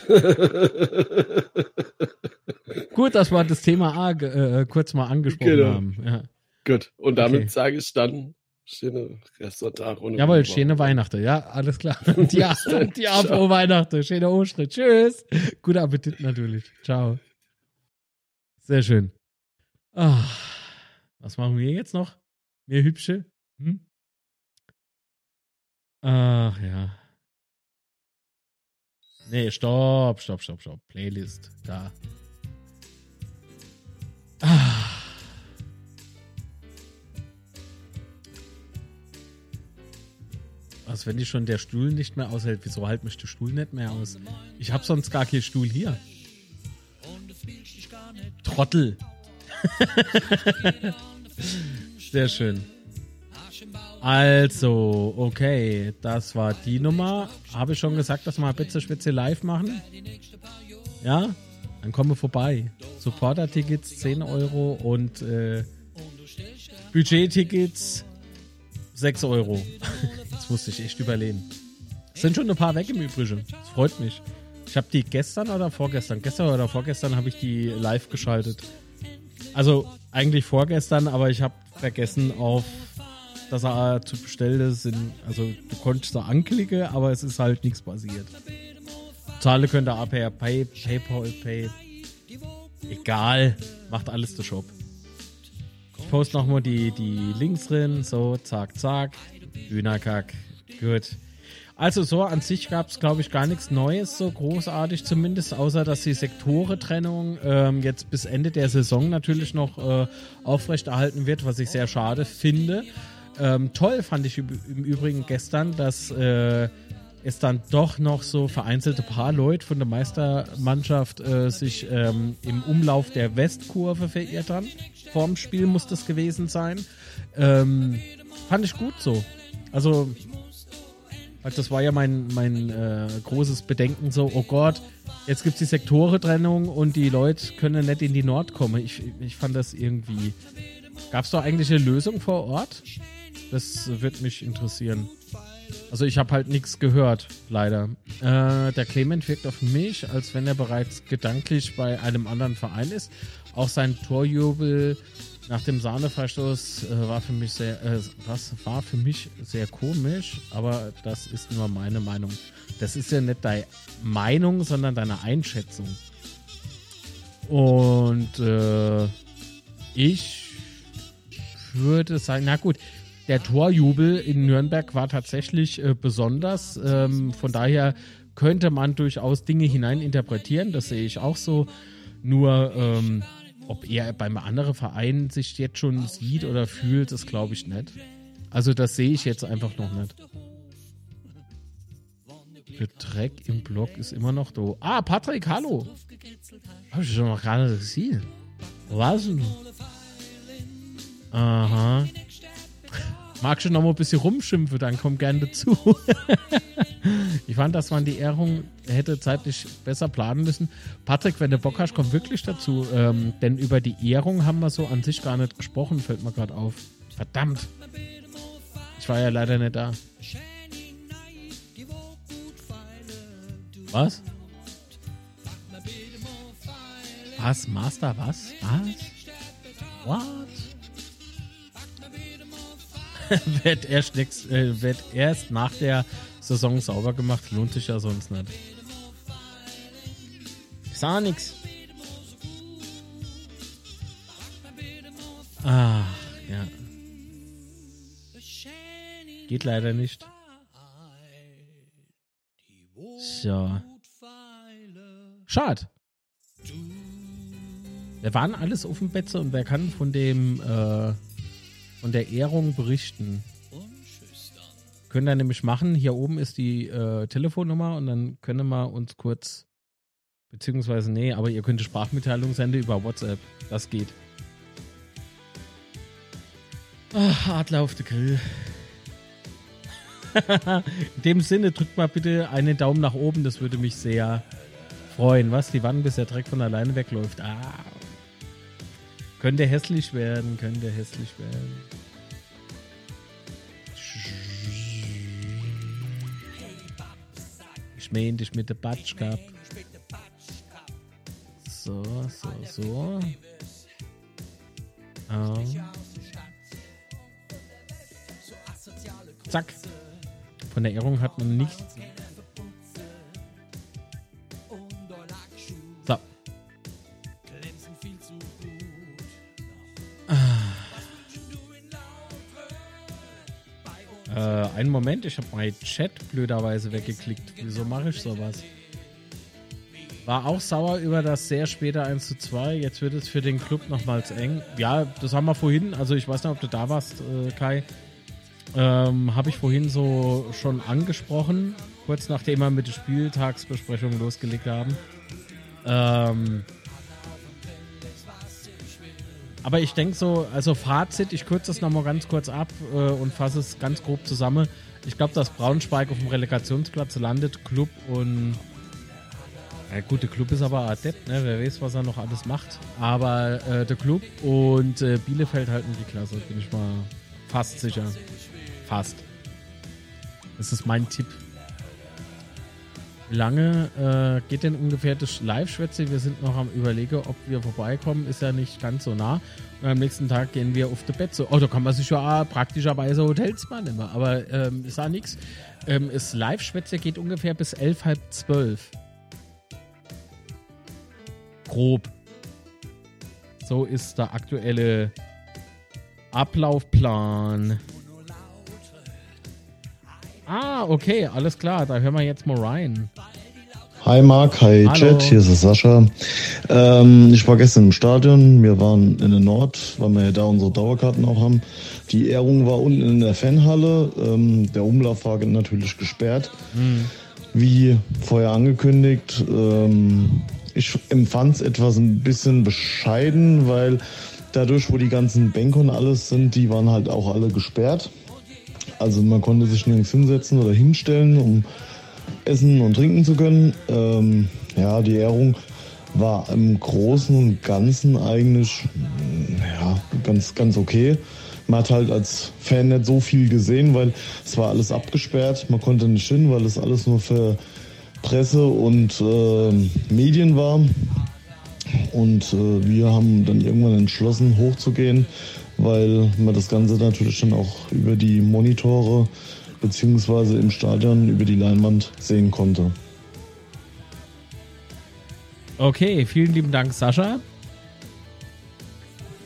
Gut, dass wir das Thema A äh, kurz mal angesprochen genau. haben. Ja. Gut, und damit okay. sage ich dann schöne Resttag. Jawohl, schöne Weihnachten. Ja, alles klar. <laughs> Ja, die frohe Weihnachten. Schöne Ostern. Tschüss. Guten Appetit natürlich. Ciao. Sehr schön. Ach, was machen wir jetzt noch? Mehr hübsche? Hm? Ach ja. Nee, stopp, stopp, stopp, stopp. Playlist. Da. Ah. Was, wenn die schon der Stuhl nicht mehr aushält? Wieso hält mich der Stuhl nicht mehr aus? Ich hab sonst gar keinen Stuhl hier. Trottel. <laughs> Sehr schön. Also, okay, das war die Nummer. Habe ich schon gesagt, dass wir bisschen speziell live machen? Ja? Dann kommen wir vorbei. Supporter-Tickets 10 Euro und äh, Budget-Tickets 6 Euro. <laughs> Musste ich echt überlegen. Es sind schon ein paar weg im Übrigen. Das freut mich. Ich habe die gestern oder vorgestern, gestern oder vorgestern habe ich die live geschaltet. Also eigentlich vorgestern, aber ich habe vergessen auf dass er zu bestellen sind. Also du konntest da anklicken, aber es ist halt nichts passiert. Zahle könnt ihr per Pay, PayPal, Pay. Egal, macht alles der Shop. Ich poste nochmal die, die Links drin, so, zack, zack. Hühnerkack. Gut. Also so an sich gab es, glaube ich, gar nichts Neues, so großartig zumindest, außer dass die Sektorentrennung ähm, jetzt bis Ende der Saison natürlich noch äh, aufrechterhalten wird, was ich sehr schade finde. Ähm, toll fand ich im Übrigen gestern, dass äh, es dann doch noch so vereinzelte paar Leute von der Meistermannschaft äh, sich ähm, im Umlauf der Westkurve verirrt haben. Vorm Spiel muss das gewesen sein. Ähm, fand ich gut so. Also also das war ja mein, mein äh, großes Bedenken so, oh Gott, jetzt gibt es die Sektorentrennung und die Leute können nicht in die Nord kommen. Ich, ich fand das irgendwie. Gab es da eigentlich eine Lösung vor Ort? Das wird mich interessieren. Also ich habe halt nichts gehört, leider. Äh, der Clement wirkt auf mich, als wenn er bereits gedanklich bei einem anderen Verein ist. Auch sein Torjubel nach dem Sahneverstoß äh, war für mich sehr, äh, was war für mich sehr komisch, aber das ist nur meine Meinung. Das ist ja nicht deine Meinung, sondern deine Einschätzung. Und äh, ich würde sagen, na gut, der Torjubel in Nürnberg war tatsächlich äh, besonders. Ähm, von daher könnte man durchaus Dinge hineininterpretieren. Das sehe ich auch so. Nur ähm, ob er beim anderen Verein sich jetzt schon sieht oder fühlt, das glaube ich nicht. Also das sehe ich jetzt einfach noch nicht. Der Dreck im Block ist immer noch da. Ah, Patrick, hallo. Habe ich schon noch gar nicht gesehen. Was denn? Aha. Magst du noch mal ein bisschen rumschimpfen, dann komm gerne dazu. <laughs> ich fand, dass man die Ehrung hätte zeitlich besser planen müssen. Patrick, wenn du Bock hast, komm wirklich dazu. Ähm, denn über die Ehrung haben wir so an sich gar nicht gesprochen, fällt mir gerade auf. Verdammt. Ich war ja leider nicht da. Was? Was? Master was? Was? What? <laughs> wird, erst nix, äh, wird erst nach der Saison sauber gemacht. Lohnt sich ja sonst nicht. Ich sah nix. Ah, ja. Geht leider nicht. So. Schade. Wir waren alles Betze und wer kann von dem äh, von der Ehrung berichten. Können da nämlich machen. Hier oben ist die äh, Telefonnummer und dann können wir uns kurz, beziehungsweise nee, aber ihr könnt Sprachmitteilung senden über WhatsApp. Das geht. Ach, Adler auf der Grill. <laughs> In dem Sinne, drückt mal bitte einen Daumen nach oben, das würde mich sehr freuen. Was? Die Wanne, bis der Dreck von alleine wegläuft. Ah, könnte hässlich werden, könnte hässlich werden. Ich meine dich mit der Batsch gehabt. So, so, so. Ah. Zack. Von der Ehrung hat man nichts einen Moment, ich habe meinen Chat blöderweise weggeklickt. Wieso mache ich sowas? War auch sauer über das sehr späte 1 zu 2. Jetzt wird es für den Club nochmals eng. Ja, das haben wir vorhin, also ich weiß nicht, ob du da warst, äh, Kai. Ähm, habe ich vorhin so schon angesprochen, kurz nachdem wir mit der Spieltagsbesprechung losgelegt haben. Ähm, aber ich denke so, also Fazit, ich kürze das nochmal ganz kurz ab äh, und fasse es ganz grob zusammen. Ich glaube, dass Braunschweig auf dem Relegationsplatz landet, Club und. Ja, gut, der Club ist aber adept, ne? Wer weiß, was er noch alles macht. Aber äh, der Club und äh, Bielefeld halten die Klasse, bin ich mal fast sicher. Fast. Das ist mein Tipp. Wie lange äh, geht denn ungefähr das Live-Schwätze? Wir sind noch am überlegen, ob wir vorbeikommen. Ist ja nicht ganz so nah. Und am nächsten Tag gehen wir auf das Bett. So, oh, da kann man sich ja praktischerweise Hotels mal nehmen. Aber ähm, ist ja nichts. Ähm, das Live-Schwätze geht ungefähr bis elf, halb zwölf. Grob. So ist der aktuelle Ablaufplan. Ah, okay, alles klar. Da hören wir jetzt mal rein. Hi Marc, hi Hallo. Chat, hier ist der Sascha. Ähm, ich war gestern im Stadion, wir waren in der Nord, weil wir ja da unsere Dauerkarten auch haben. Die Ehrung war unten in der Fanhalle, ähm, der Umlauf war natürlich gesperrt. Wie vorher angekündigt, ähm, ich empfand es etwas ein bisschen bescheiden, weil dadurch, wo die ganzen Bänke und alles sind, die waren halt auch alle gesperrt. Also man konnte sich nirgends hinsetzen oder hinstellen, um essen und trinken zu können. Ähm, ja, die Ehrung war im Großen und Ganzen eigentlich ja, ganz, ganz okay. Man hat halt als Fan nicht so viel gesehen, weil es war alles abgesperrt. Man konnte nicht hin, weil es alles nur für Presse und ähm, Medien war. Und äh, wir haben dann irgendwann entschlossen, hochzugehen, weil man das Ganze natürlich dann auch über die Monitore beziehungsweise im Stadion über die Leinwand sehen konnte. Okay, vielen lieben Dank, Sascha.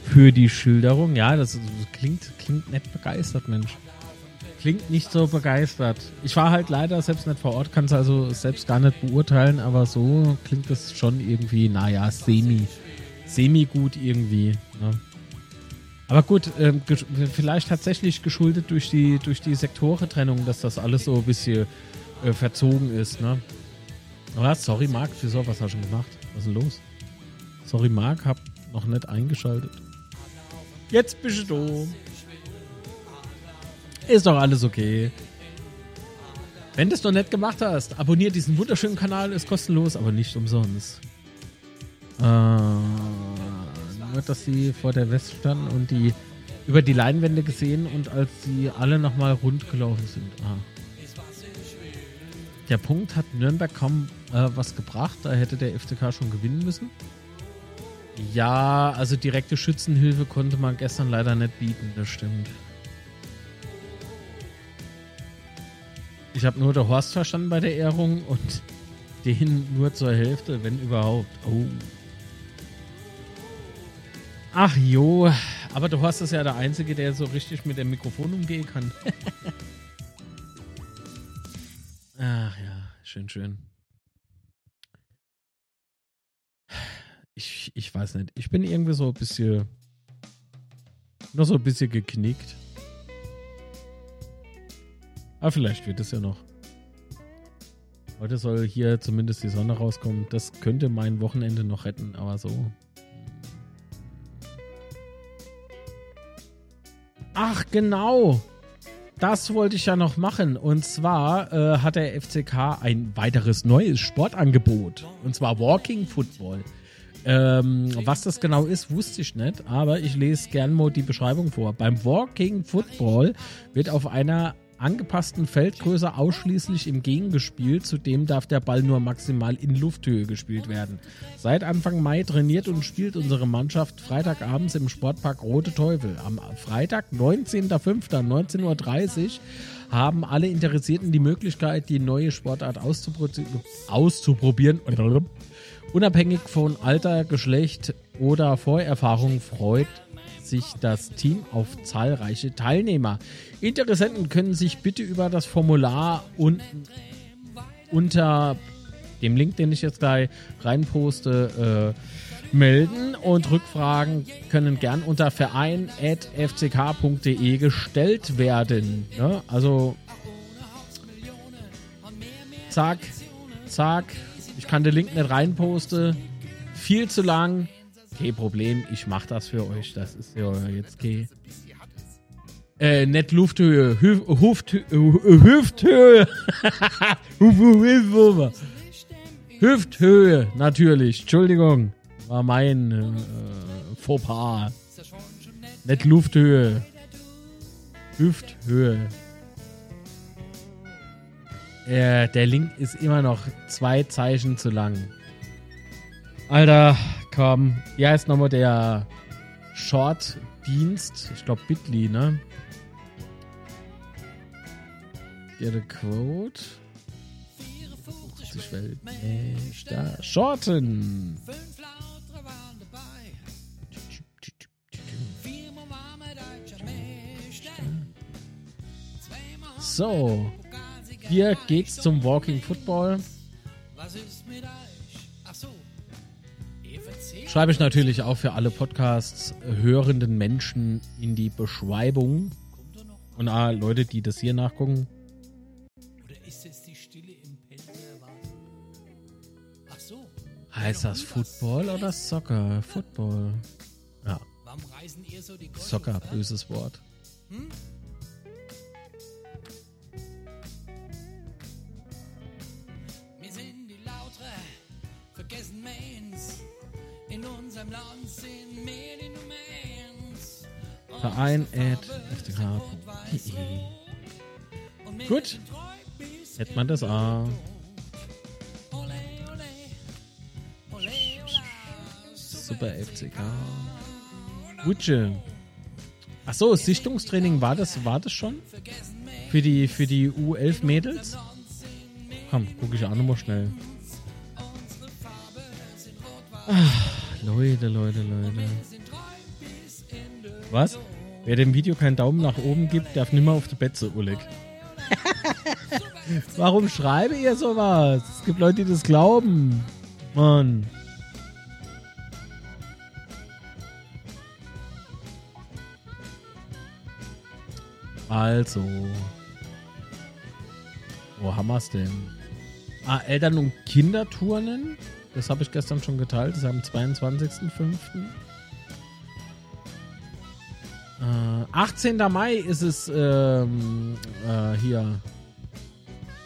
Für die Schilderung. Ja, das, klingt, klingt nicht begeistert, Mensch. Klingt nicht so begeistert. Ich war halt leider selbst nicht vor Ort, kann es also selbst gar nicht beurteilen, aber so klingt das schon irgendwie, naja, semi. Semi gut irgendwie. Ne? Aber gut, ähm, vielleicht tatsächlich geschuldet durch die, durch die Sektorentrennung, dass das alles so ein bisschen äh, verzogen ist, ne? Was? Sorry, Marc, für so was hast du schon gemacht? Was ist denn los? Sorry, Marc, hab noch nicht eingeschaltet. Jetzt bist du. Ist doch alles okay. Wenn du es noch nicht gemacht hast, abonniert diesen wunderschönen Kanal, ist kostenlos, aber nicht umsonst. Äh, nur, dass sie vor der West standen und die über die Leinwände gesehen und als sie alle nochmal rund gelaufen sind. Ah. Der Punkt hat Nürnberg kaum äh, was gebracht, da hätte der FCK schon gewinnen müssen. Ja, also direkte Schützenhilfe konnte man gestern leider nicht bieten, das stimmt. Ich habe nur der Horst verstanden bei der Ehrung und <laughs> den nur zur Hälfte, wenn überhaupt. Oh. Ach jo, aber der Horst ist ja der Einzige, der so richtig mit dem Mikrofon umgehen kann. <laughs> Ach ja, schön, schön. Ich, ich weiß nicht. Ich bin irgendwie so ein bisschen. Noch so ein bisschen geknickt. Aber vielleicht wird es ja noch. Heute soll hier zumindest die Sonne rauskommen. Das könnte mein Wochenende noch retten, aber so. Ach, genau. Das wollte ich ja noch machen. Und zwar äh, hat der FCK ein weiteres neues Sportangebot. Und zwar Walking Football. Ähm, was das genau ist, wusste ich nicht, aber ich lese gern mal die Beschreibung vor. Beim Walking Football wird auf einer angepassten Feldgröße ausschließlich im Gegen gespielt. Zudem darf der Ball nur maximal in Lufthöhe gespielt werden. Seit Anfang Mai trainiert und spielt unsere Mannschaft Freitagabends im Sportpark Rote Teufel. Am Freitag, 19.05.19.30 Uhr haben alle Interessierten die Möglichkeit, die neue Sportart auszupro auszuprobieren. Unabhängig von Alter, Geschlecht oder Vorerfahrung freut sich das Team auf zahlreiche Teilnehmer. Interessenten können sich bitte über das Formular unten unter dem Link, den ich jetzt gleich reinposte, äh, melden und Rückfragen können gern unter verein.fck.de gestellt werden. Ne? Also zack, zack. Ich kann den Link nicht reinposten. Viel zu lang. Kein Problem, ich mach das für euch. Das ist ja jetzt okay. Äh, nicht Lufthöhe, Hüf, Huft, Hüfthöhe. <laughs> Hüfthöhe. Hüfthöhe, natürlich. Entschuldigung, war mein äh, Fauxpas. Nicht Lufthöhe. Hüfthöhe. Äh, der Link ist immer noch zwei Zeichen zu lang. Alter, komm. Wie heißt nochmal der Short-Dienst? Ich glaube Bitly, ne? Get a quote. 50 Weltmeister. Shorten. So. Hier geht's zum Walking Football. Schreibe ich natürlich auch für alle Podcasts hörenden Menschen in die Beschreibung. Und ah, Leute, die das hier nachgucken. Heißt das Football oder Soccer? Football. Ja. Soccer, böses Wort. Hm? Verein at. Gut. Hätte man das auch. Super FCK. Wutsche. Achso, Sichtungstraining war das, war das schon? Für die, für die U11 Mädels? Komm, gucke ich auch nochmal schnell. Ach, Leute, Leute, Leute. Was? Wer dem Video keinen Daumen nach oben gibt, darf nimmer auf die Betze, Oleg. <laughs> Warum schreibe ihr sowas? Es gibt Leute, die das glauben. Mann. Also. Wo haben wir es denn? Ah, Eltern- und Kinderturnen. Das habe ich gestern schon geteilt. Das ist am 22.05. Äh, 18. Mai ist es ähm, äh, hier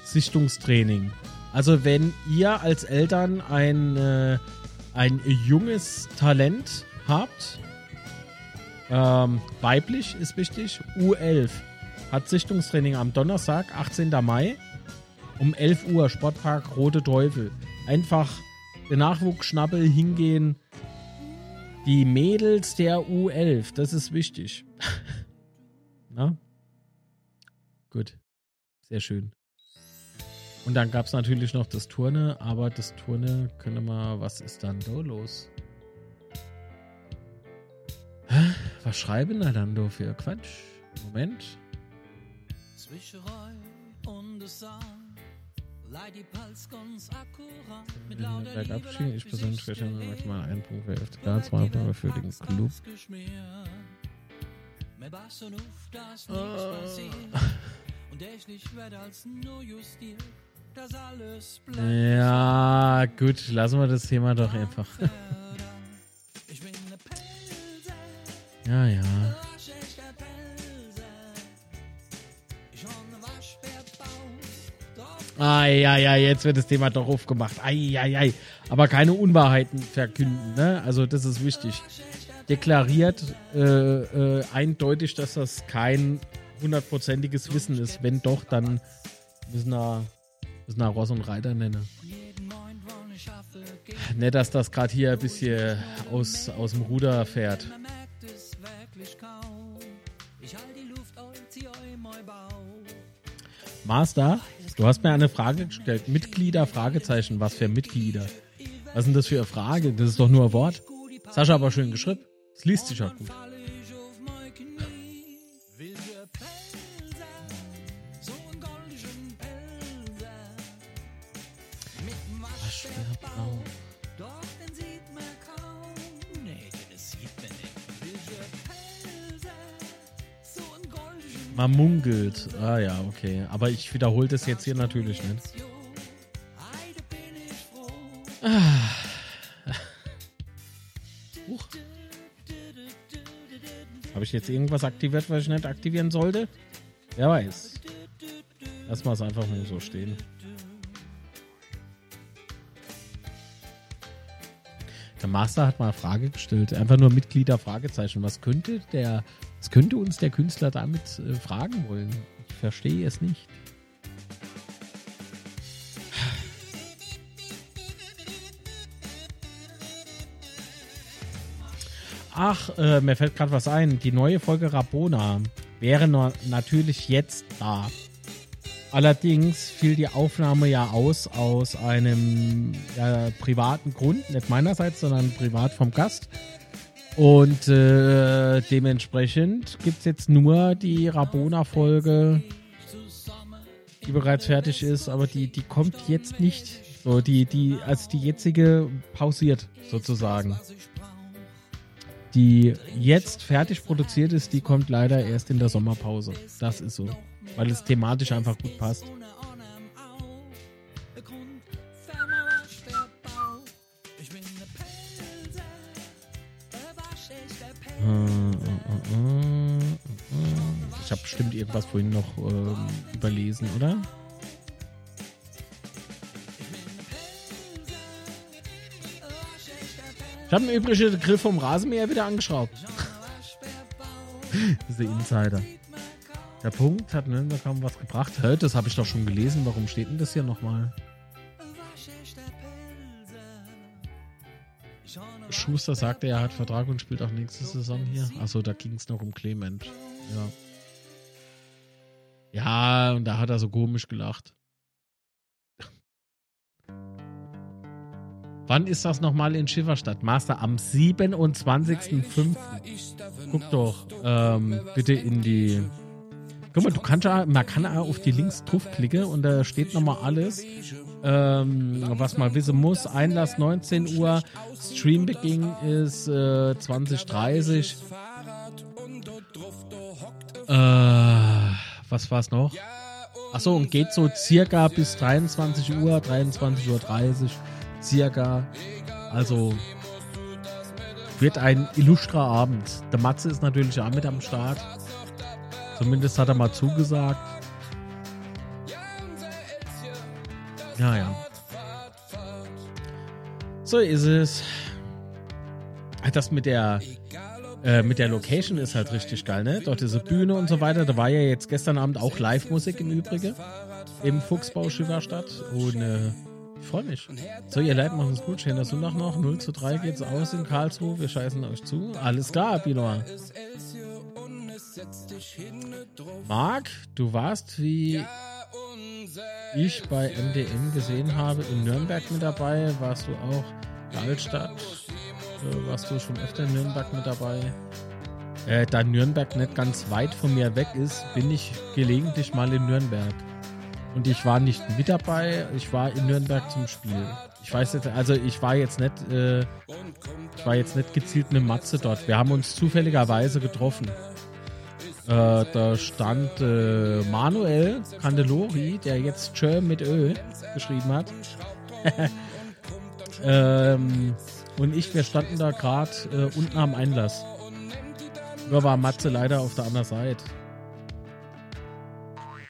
Sichtungstraining. Also wenn ihr als Eltern ein, äh, ein junges Talent habt, ähm, weiblich ist wichtig, U11 hat Sichtungstraining am Donnerstag, 18. Mai um 11 Uhr, Sportpark Rote Teufel. Einfach der Nachwuchsschnappel hingehen. Die Mädels der U11, das ist wichtig. <laughs> Na? Gut. Sehr schön. Und dann gab es natürlich noch das Turne, aber das Turne können wir. Was ist dann da los? Was schreiben da dann da für Quatsch? Moment. Zwischerei und es Bergabschied, ich persönlich rechne maximal einen Punkt für FCK, zwei Punkte für den Club. Ja, gut, lassen wir das Thema doch einfach. ja, ja. Ai, jetzt wird das Thema doch aufgemacht. Ai. Aber keine Unwahrheiten verkünden, ne? Also, das ist wichtig. Deklariert äh, äh, eindeutig, dass das kein hundertprozentiges Wissen ist. Wenn doch, dann müssen wir, müssen wir Ross und Reiter nennen. Nicht, dass das gerade hier ein bisschen aus, aus dem Ruder fährt. Master, Du hast mir eine Frage gestellt. Mitglieder, Fragezeichen. Was für Mitglieder? Was denn das für eine Frage? Das ist doch nur ein Wort. Sascha aber schön geschrieben. Es liest sich auch gut. Man munkelt. Ah ja, okay. Aber ich wiederhole das jetzt hier natürlich nicht. Ah. Habe ich jetzt irgendwas aktiviert, was ich nicht aktivieren sollte? Wer weiß. Lass mal es einfach nur so stehen. Der Master hat mal eine Frage gestellt. Einfach nur Mitglieder Fragezeichen. Was könnte der was könnte uns der Künstler damit äh, fragen wollen? Ich verstehe es nicht. Ach, äh, mir fällt gerade was ein. Die neue Folge Rabona wäre na natürlich jetzt da. Allerdings fiel die Aufnahme ja aus aus einem äh, privaten Grund, nicht meinerseits, sondern privat vom Gast. Und äh, dementsprechend gibt es jetzt nur die Rabona-Folge, die bereits fertig ist, aber die, die kommt jetzt nicht. So, die, die, also die jetzige pausiert sozusagen. Die jetzt fertig produziert ist, die kommt leider erst in der Sommerpause. Das ist so. Weil es thematisch einfach gut passt. Ich habe bestimmt irgendwas vorhin noch ähm, überlesen, oder? Ich habe im Übrigen den Griff vom Rasenmäher wieder angeschraubt. <laughs> das ist der Insider. Der Punkt hat da kaum was gebracht. Hä, das habe ich doch schon gelesen. Warum steht denn das hier nochmal? Schuster sagte, er hat Vertrag und spielt auch nächste Saison hier. Achso, da ging es noch um Clement. Ja. Ja, und da hat er so komisch gelacht. Wann ist das nochmal in Schifferstadt? Master am 27.05. Guck doch ähm, bitte in die. Guck mal, du kannst ja, man kann ja auf die Links draufklicken und da steht nochmal alles, ähm, was man wissen muss. Einlass 19 Uhr, Streambeginn ist äh, 2030. Äh, was war's noch? Achso, und geht so circa bis 23 Uhr, 23.30 Uhr circa. Also wird ein illustrer Abend. Der Matze ist natürlich auch mit am Start. Zumindest hat er mal zugesagt. Ja, ja. So ist es. Das mit der äh, mit der Location ist halt richtig geil, ne? Dort diese Bühne und so weiter. Da war ja jetzt gestern Abend auch Live-Musik im Übrigen. Im Fuchsbau Schülerstadt. Und äh, ich freue mich. So, ihr Leute, machen es gut. Schöner Sonntag noch. 0 zu 3 geht's aus in Karlsruhe. Wir scheißen euch zu. Alles klar, Pinoa. Marc, du warst, wie ich bei MDM gesehen habe, in Nürnberg mit dabei. Warst du auch in Altstadt? Äh, warst du schon öfter in Nürnberg mit dabei? Äh, da Nürnberg nicht ganz weit von mir weg ist, bin ich gelegentlich mal in Nürnberg. Und ich war nicht mit dabei, ich war in Nürnberg zum Spiel. Ich weiß jetzt, also ich war jetzt nicht, äh, ich war jetzt nicht gezielt mit Matze dort. Wir haben uns zufälligerweise getroffen. Äh, da stand äh, Manuel Candelori, der jetzt Chö mit Ö geschrieben hat. <laughs> ähm, und ich, wir standen da gerade äh, unten am Einlass. Nur war Matze leider auf der anderen Seite.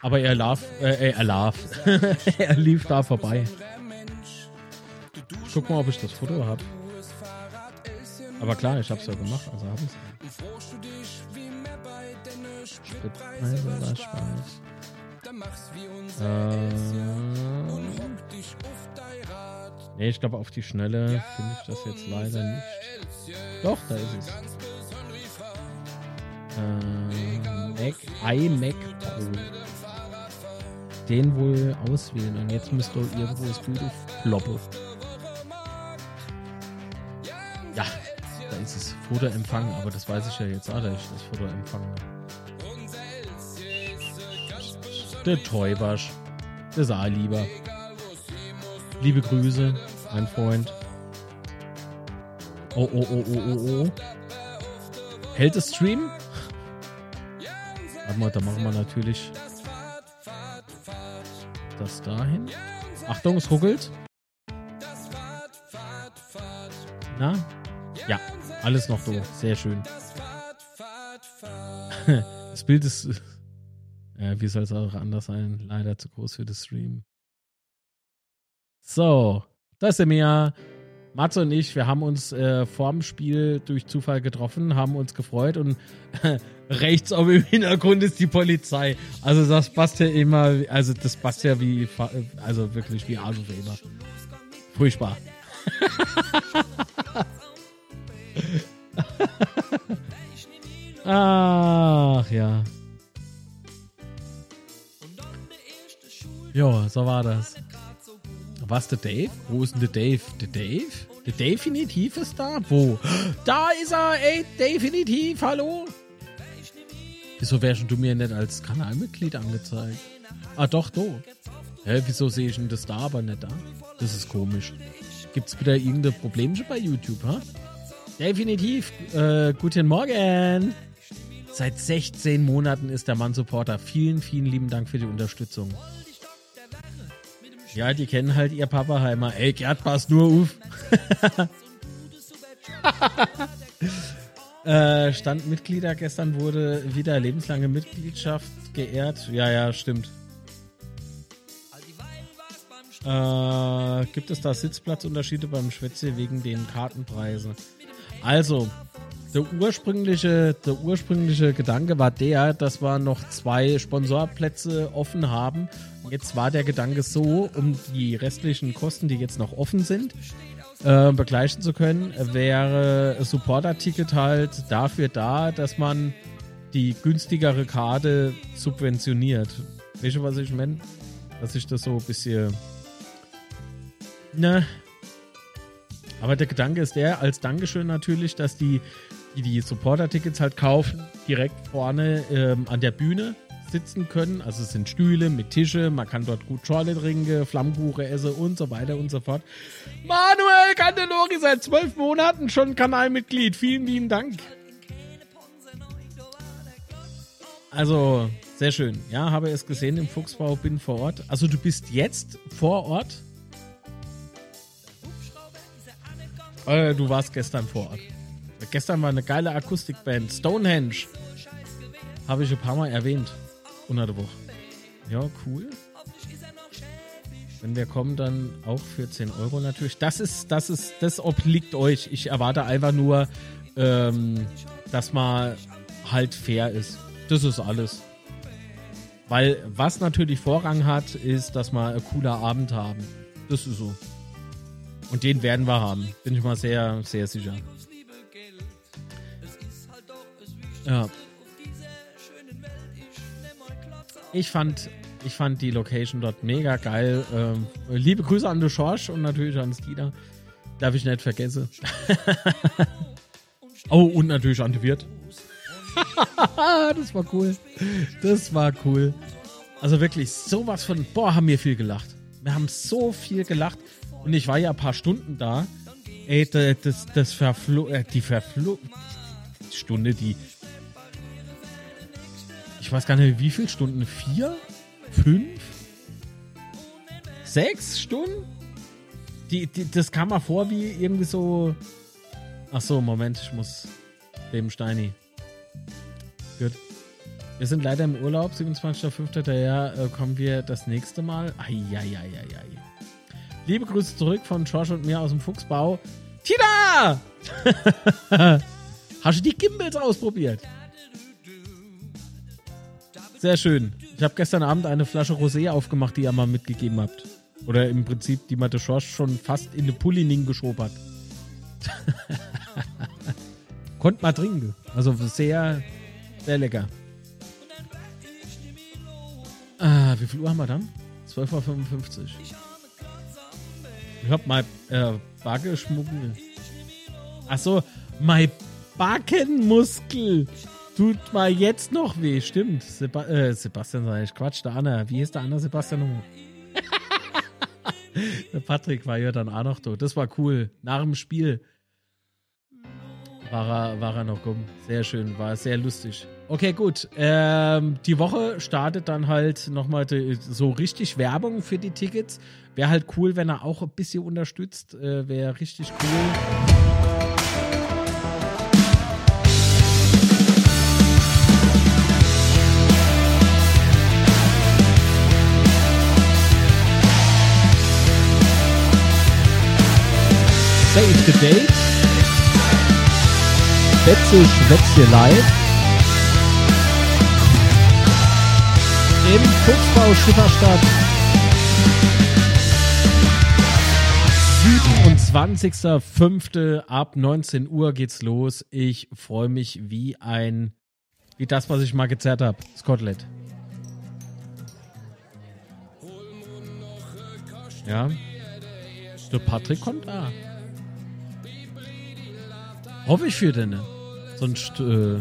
Aber er lief, äh, er lief, <laughs> er lief da vorbei. Ich guck mal, ob ich das Foto habe. Aber klar, ich hab's ja gemacht, also hab ich's. Spritpreise war Spaß. Äh, nee, ich glaube, auf die Schnelle finde ich das jetzt leider nicht. Doch, da ist es. Äh, Mac, iMac Pro den wohl auswählen und jetzt müsste irgendwo das Bild ploppen. Ja, da ist es. Foto empfangen, aber das weiß ich ja jetzt auch, dass ich das Foto empfangen Der Teubasch. Der sah lieber. Liebe Grüße, mein Freund. Oh, oh, oh, oh, oh, oh. Hält das Stream? Warte mal, da machen wir natürlich das dahin. Achtung, es ruckelt. Na? Ja, alles noch so. Sehr schön. <laughs> Das Bild ist, äh, wie soll es auch anders sein, leider zu groß für das Stream. So, das sind wir. Matze und ich, wir haben uns äh, vorm Spiel durch Zufall getroffen, haben uns gefreut und <laughs> rechts auf im Hintergrund ist die Polizei. Also das passt ja immer, also das passt ja wie, also wirklich wie Arsch auf immer. Furchtbar. <laughs> Ach ja. Ja, so war das. Was, der Dave? Wo ist denn der Dave? Der Dave? Der Definitiv ist da? Wo? Da ist er! Ey, definitiv! Hallo? Wieso wärst du mir nicht als Kanalmitglied angezeigt? Ah, doch, do. Hä, wieso sehe ich denn das da aber nicht da? Das ist komisch. Gibt's wieder irgendein Problemchen bei YouTube, ha? Definitiv. Äh, guten Morgen. Seit 16 Monaten ist der Mann Supporter. Vielen, vielen lieben Dank für die Unterstützung. Ja, die kennen halt ihr Papaheimer. Ey, Gerd, pass nur auf. <laughs> äh, Standmitglieder gestern wurde wieder lebenslange Mitgliedschaft geehrt. Ja, ja, stimmt. Äh, gibt es da Sitzplatzunterschiede beim Schwätze wegen den Kartenpreisen? Also, der ursprüngliche, der ursprüngliche Gedanke war der, dass wir noch zwei Sponsorplätze offen haben. Jetzt war der Gedanke so, um die restlichen Kosten, die jetzt noch offen sind, äh, begleichen zu können, wäre Supporter-Ticket halt dafür da, dass man die günstigere Karte subventioniert. Weißt du, was ich meine? Dass ich das so ein bisschen. Ne. Aber der Gedanke ist der, als Dankeschön natürlich, dass die, die die Supporter-Tickets halt kaufen, direkt vorne ähm, an der Bühne sitzen können. Also es sind Stühle mit Tische, man kann dort gut Schorle trinken, Flammkuchen essen und so weiter und so fort. Manuel Candelori seit zwölf Monaten schon Kanalmitglied. Vielen lieben Dank. Also, sehr schön. Ja, habe es gesehen im Fuchsbau, bin vor Ort. Also du bist jetzt vor Ort? Du warst gestern vor Ort. Gestern war eine geile Akustikband, Stonehenge. Habe ich ein paar Mal erwähnt. Unter der Woche. Ja, cool. Wenn wir kommen, dann auch für 10 Euro natürlich. Das ist, das ist, das obliegt euch. Ich erwarte einfach nur, ähm, dass man halt fair ist. Das ist alles. Weil was natürlich Vorrang hat, ist, dass wir einen cooler Abend haben. Das ist so. Und den werden wir haben. Bin ich mal sehr, sehr sicher. Ja. Ich fand, ich fand die Location dort mega geil. Ähm, liebe Grüße an den Schorsch und natürlich an Skida. Darf ich nicht vergessen. <laughs> oh, und natürlich an die Wirt. <laughs> das war cool. Das war cool. Also wirklich sowas von, boah, haben wir viel gelacht. Wir haben so viel gelacht. Und ich war ja ein paar Stunden da. Ey, das, das verflo, äh, die verflo, Stunde, die, ich weiß gar nicht, wie viele Stunden? Vier? Fünf? Sechs Stunden? Die, die, das kam mal vor wie irgendwie so. Ach so, Moment, ich muss dem Steini. Gut. Wir sind leider im Urlaub, 27.05. Daher äh, kommen wir das nächste Mal. Eieieiei. Liebe Grüße zurück von Josh und mir aus dem Fuchsbau. Tina! <laughs> Hast du die Gimbals ausprobiert? Sehr schön. Ich habe gestern Abend eine Flasche Rosé aufgemacht, die ihr mal mitgegeben habt. Oder im Prinzip, die Mathe Schorsch schon fast in eine Pullining geschoben hat. <laughs> Konnt mal trinken. Also sehr, sehr lecker. Ah, wie viel Uhr haben wir dann? 12.55 Uhr. Ich hab mein äh, Backenschmuggel. Achso, mein Backenmuskel tut mal jetzt noch weh. Stimmt. Seba äh, Sebastian sag ich. Quatsch, der Anna. Wie hieß der andere Sebastian <laughs> der Patrick war ja dann auch noch da. Das war cool. Nach dem Spiel war er, war er noch rum. Sehr schön. War sehr lustig. Okay, gut. Ähm, die Woche startet dann halt nochmal so richtig Werbung für die Tickets. Wäre halt cool, wenn er auch ein bisschen unterstützt. Äh, Wäre richtig cool. Save the Date. Betze Schwätze live. Im Fuchsbau Schifferstadt. 27. 20.05. ab 19 Uhr geht's los. Ich freue mich wie ein, wie das, was ich mal gezerrt habe. Scotland. Ja. Der Patrick kommt da. Hoffe ich für den. Sonst, äh,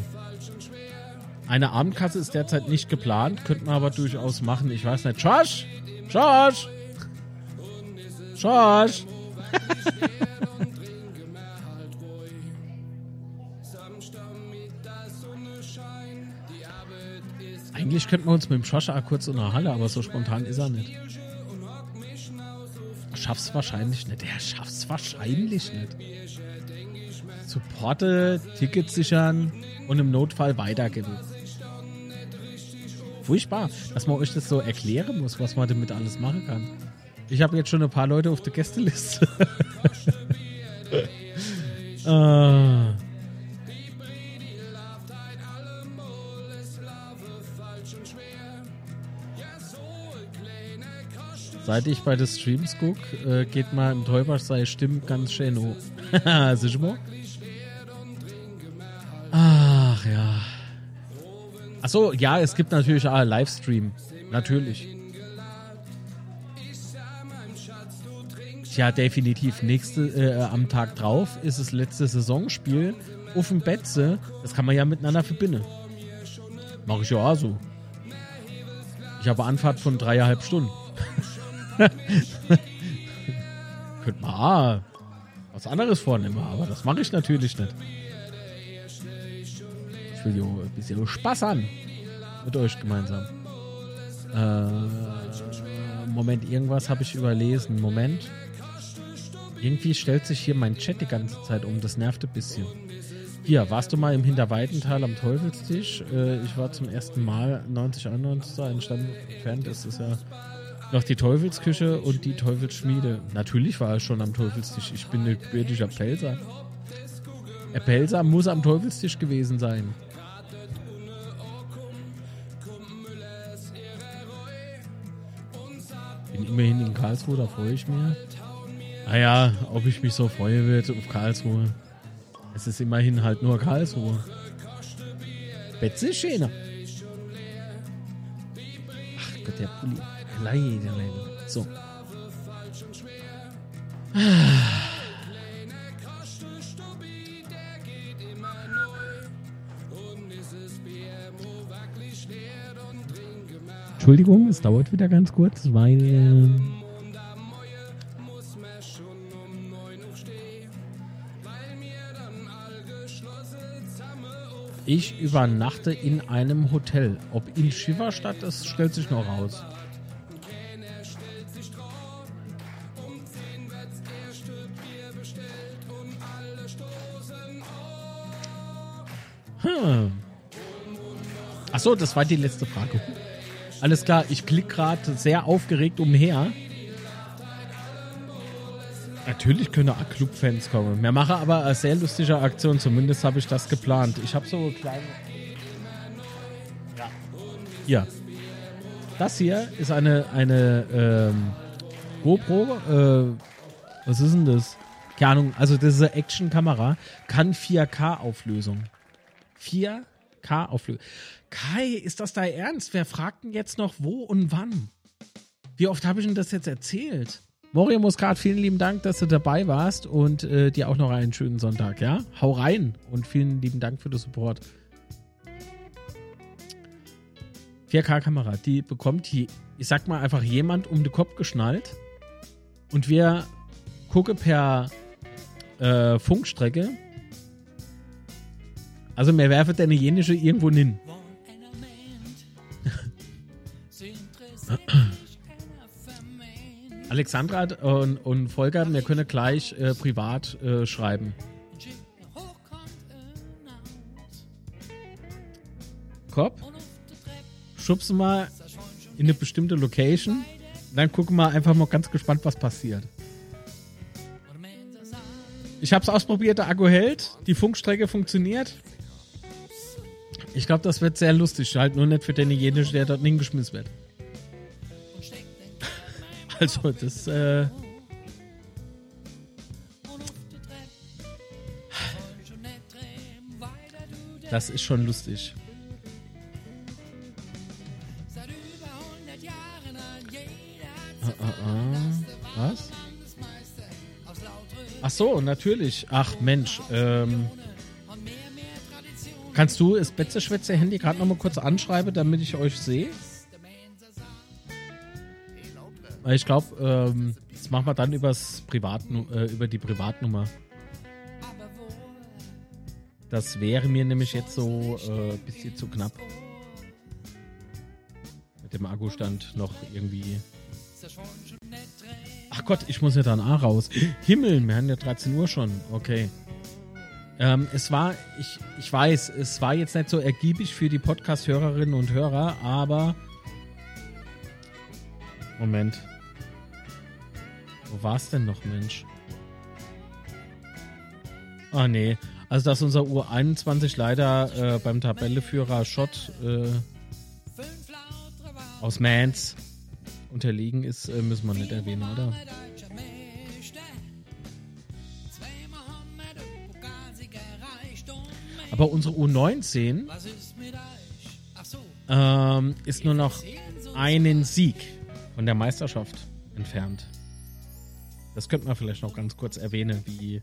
eine Abendkasse ist derzeit nicht geplant, könnten wir aber durchaus machen. Ich weiß nicht. Josh! Josh! Josh! <laughs> Eigentlich könnten wir uns mit dem Joshua kurz in der Halle, aber so spontan ist er nicht. Schaff's wahrscheinlich nicht. Er schafft's wahrscheinlich nicht. Supporte, Tickets sichern und im Notfall weitergeben. Furchtbar, dass man euch das so erklären muss, was man damit alles machen kann. Ich habe jetzt schon ein paar Leute auf der Gästeliste. <laughs> ah. Seit ich bei den Streams gucke, äh, geht mal im Täuber sei Stimmen ganz schön hoch. <laughs> Sicher mal? Ach ja. Achso, ja, es gibt natürlich auch einen Livestream. Natürlich. Tja, definitiv. Nächste, äh, am Tag drauf ist das letzte Saisonspiel dem Betze. Das kann man ja miteinander verbinden. Mach ich ja auch so. Ich habe Anfahrt von dreieinhalb Stunden. <laughs> Könnte man auch was anderes vornehmen, aber das mache ich natürlich nicht. Ich will ja ein bisschen Spaß an. Mit euch gemeinsam. Äh, Moment, irgendwas habe ich überlesen. Moment. Irgendwie stellt sich hier mein Chat die ganze Zeit um. Das nervt ein bisschen. Hier, warst du mal im Hinterweidental am Teufelstisch? Äh, ich war zum ersten Mal 9091 da entstanden entfernt. Das ist ja noch die Teufelsküche und die Teufelsschmiede. Natürlich war er schon am Teufelstisch. Ich bin ein gebürtiger Pelzer. Der Pelzer muss am Teufelstisch gewesen sein. Bin immerhin in Karlsruhe, da freue ich mich. Naja, ob ich mich so freue wird auf Karlsruhe. Es ist immerhin halt nur Karlsruhe. Betze schöner. Ach Gott, der Pulli. Leider, leider. So. Entschuldigung, es dauert wieder ganz kurz, weil. Äh, ich übernachte in einem Hotel. Ob in Schifferstadt, das stellt sich noch raus. Hm. Achso, das war die letzte Frage. Alles klar, ich klicke gerade sehr aufgeregt umher. Natürlich können auch Clubfans kommen. Wir machen aber eine sehr lustige Aktion, zumindest habe ich das geplant. Ich habe so kleine. Ja. Hier. Das hier ist eine, eine ähm, GoPro. Äh, was ist denn das? Keine Ahnung. Also, diese Action-Kamera kann 4K-Auflösung. 4K-Auflösung. Kai, ist das dein Ernst? Wer fragt denn jetzt noch wo und wann? Wie oft habe ich denn das jetzt erzählt? Moria Muscat, vielen lieben Dank, dass du dabei warst und äh, dir auch noch einen schönen Sonntag, ja? Hau rein und vielen lieben Dank für den Support. 4K-Kamera, die bekommt hier, ich sag mal einfach jemand um den Kopf geschnallt und wir gucken per äh, Funkstrecke. Also mir werfe deine jenische irgendwo hin. Alexandra und, und Volker, wir können gleich äh, privat äh, schreiben. Kopf, schubsen mal in eine bestimmte Location. Dann gucken wir einfach mal ganz gespannt, was passiert. Ich habe es ausprobiert, der Akku hält, die Funkstrecke funktioniert. Ich glaube, das wird sehr lustig. Halt nur nicht für denjenigen, der dort hingeschmissen wird. <laughs> Also, das, äh. Das ist schon lustig. Ah, ah, ah. Was? Ach so, natürlich. Ach Mensch, ähm kannst du das Betze-Schwätze-Handy gerade noch mal kurz anschreiben, damit ich euch sehe? Weil Ich glaube, ähm, das machen wir dann übers Privatnu äh, über die Privatnummer. Das wäre mir nämlich jetzt so ein äh, bisschen zu knapp. Mit dem Akkustand noch irgendwie. Ach Gott, ich muss ja dann auch raus. Himmel, wir haben ja 13 Uhr schon. Okay. Ähm, es war, ich, ich weiß, es war jetzt nicht so ergiebig für die Podcast-Hörerinnen und Hörer, aber. Moment. Wo war es denn noch, Mensch? Ah, nee. Also, dass unser U21 leider äh, beim Tabelleführer Schott äh, aus Mans unterlegen ist, äh, müssen wir nicht erwähnen, oder? Aber unsere U19 ähm, ist nur noch einen Sieg von der Meisterschaft entfernt. Das könnte man vielleicht noch ganz kurz erwähnen, wie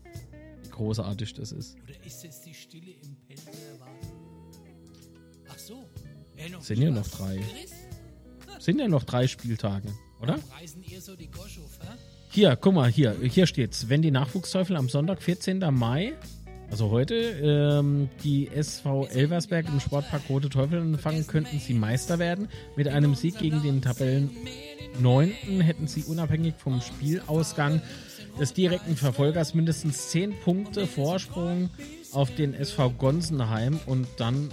großartig das ist. Oder ist es die Stille im Pelz erwarten? Ach so. Äh, noch Sind ja noch drei. Sind ja noch drei Spieltage, oder? So? Hier, guck mal, hier, hier steht's. Wenn die Nachwuchsteufel am Sonntag, 14. Mai, also heute, ähm, die SV Elversberg im Sportpark Rote Teufel empfangen, könnten sie Meister werden. Mit einem Sieg gegen den Tabellen 9. hätten sie unabhängig vom Spielausgang des direkten Verfolgers mindestens 10 Punkte Vorsprung auf den SV Gonsenheim und dann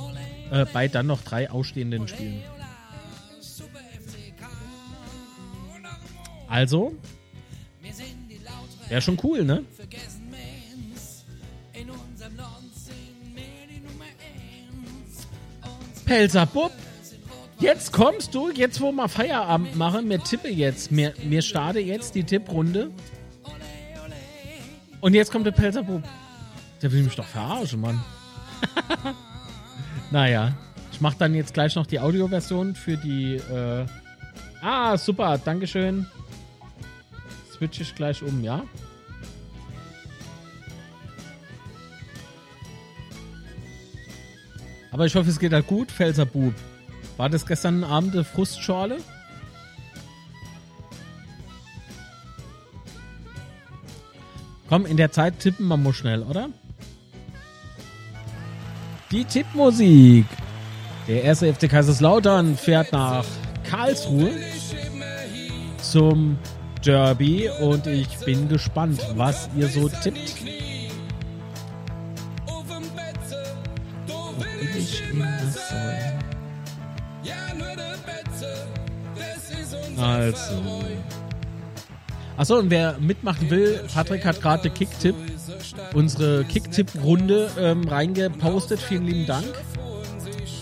äh, bei dann noch drei ausstehenden Spielen. Also, wäre schon cool, ne? Pelzer Bub, jetzt kommst du, jetzt wo wir Feierabend machen, mir tippe jetzt, mir, mir starte jetzt die Tipprunde. Und jetzt kommt der Pelzer Bub. Der will mich doch verarschen, Mann. <laughs> naja, ich mache dann jetzt gleich noch die Audioversion für die. Äh ah, super, Dankeschön. Switch ich gleich um, ja? Aber ich hoffe, es geht halt gut, Pfälzer Bub. War das gestern Abend eine Frustschorle? Komm, in der Zeit tippen wir mal schnell, oder? Die Tippmusik. Der erste FC Kaiserslautern fährt nach Karlsruhe zum Derby und ich bin gespannt, was ihr so tippt. Also. Achso, und wer mitmachen will, Patrick hat gerade Kicktipp, unsere Kicktipp-Runde ähm, reingepostet. Vielen lieben Dank.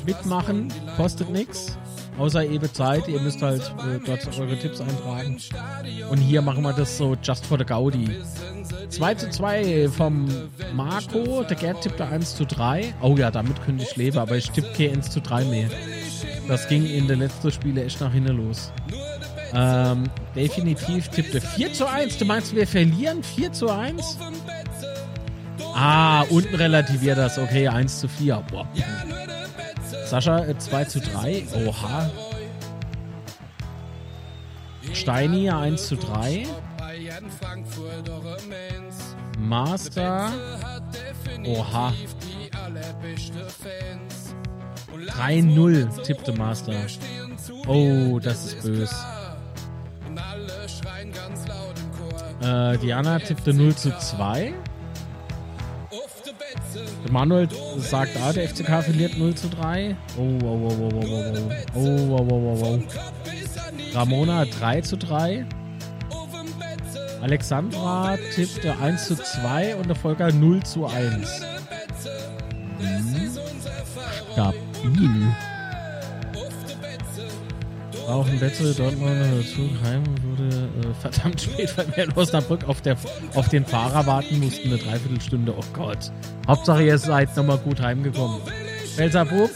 Mitmachen, kostet nichts. Außer eben Zeit. Ihr müsst halt äh, dort eure Tipps eintragen. Und hier machen wir das so just for the Gaudi. 2 zu 2 vom Marco. Der Gerd tippte 1 zu 3. Oh ja, damit könnte ich leben, aber ich tippe kein 1 zu 3 mehr. Das ging in den letzten Spielen echt nach hinten los. Ähm, definitiv tippte 4 zu 1. Du meinst, wir verlieren 4 zu 1? Ah, unten relativiert das. Okay, 1 zu 4. Boah. Sascha äh, 2 zu 3. Oha. Steini 1 zu 3. Master. Oha. 3-0 tippte Master. Oh, das ist böse. Äh, Diana tippte 0 zu 2. Der Manuel sagt, ah, der FCK verliert 0 zu 3. Oh, oh, oh, oh, oh, oh, oh. Oh, oh, oh, oh. Ramona 3 zu 3. Alexandra tippte 1 zu 2 und der Volker 0 zu 1. Hm. Stabil. Auch ein Betze Dortmund Zug heim wurde äh, <laughs> verdammt spät, weil wir in Osnabrück auf, der, auf den Fahrer warten mussten, eine Dreiviertelstunde. Oh Gott. Hauptsache, ihr seid nochmal gut heimgekommen. Belzabub,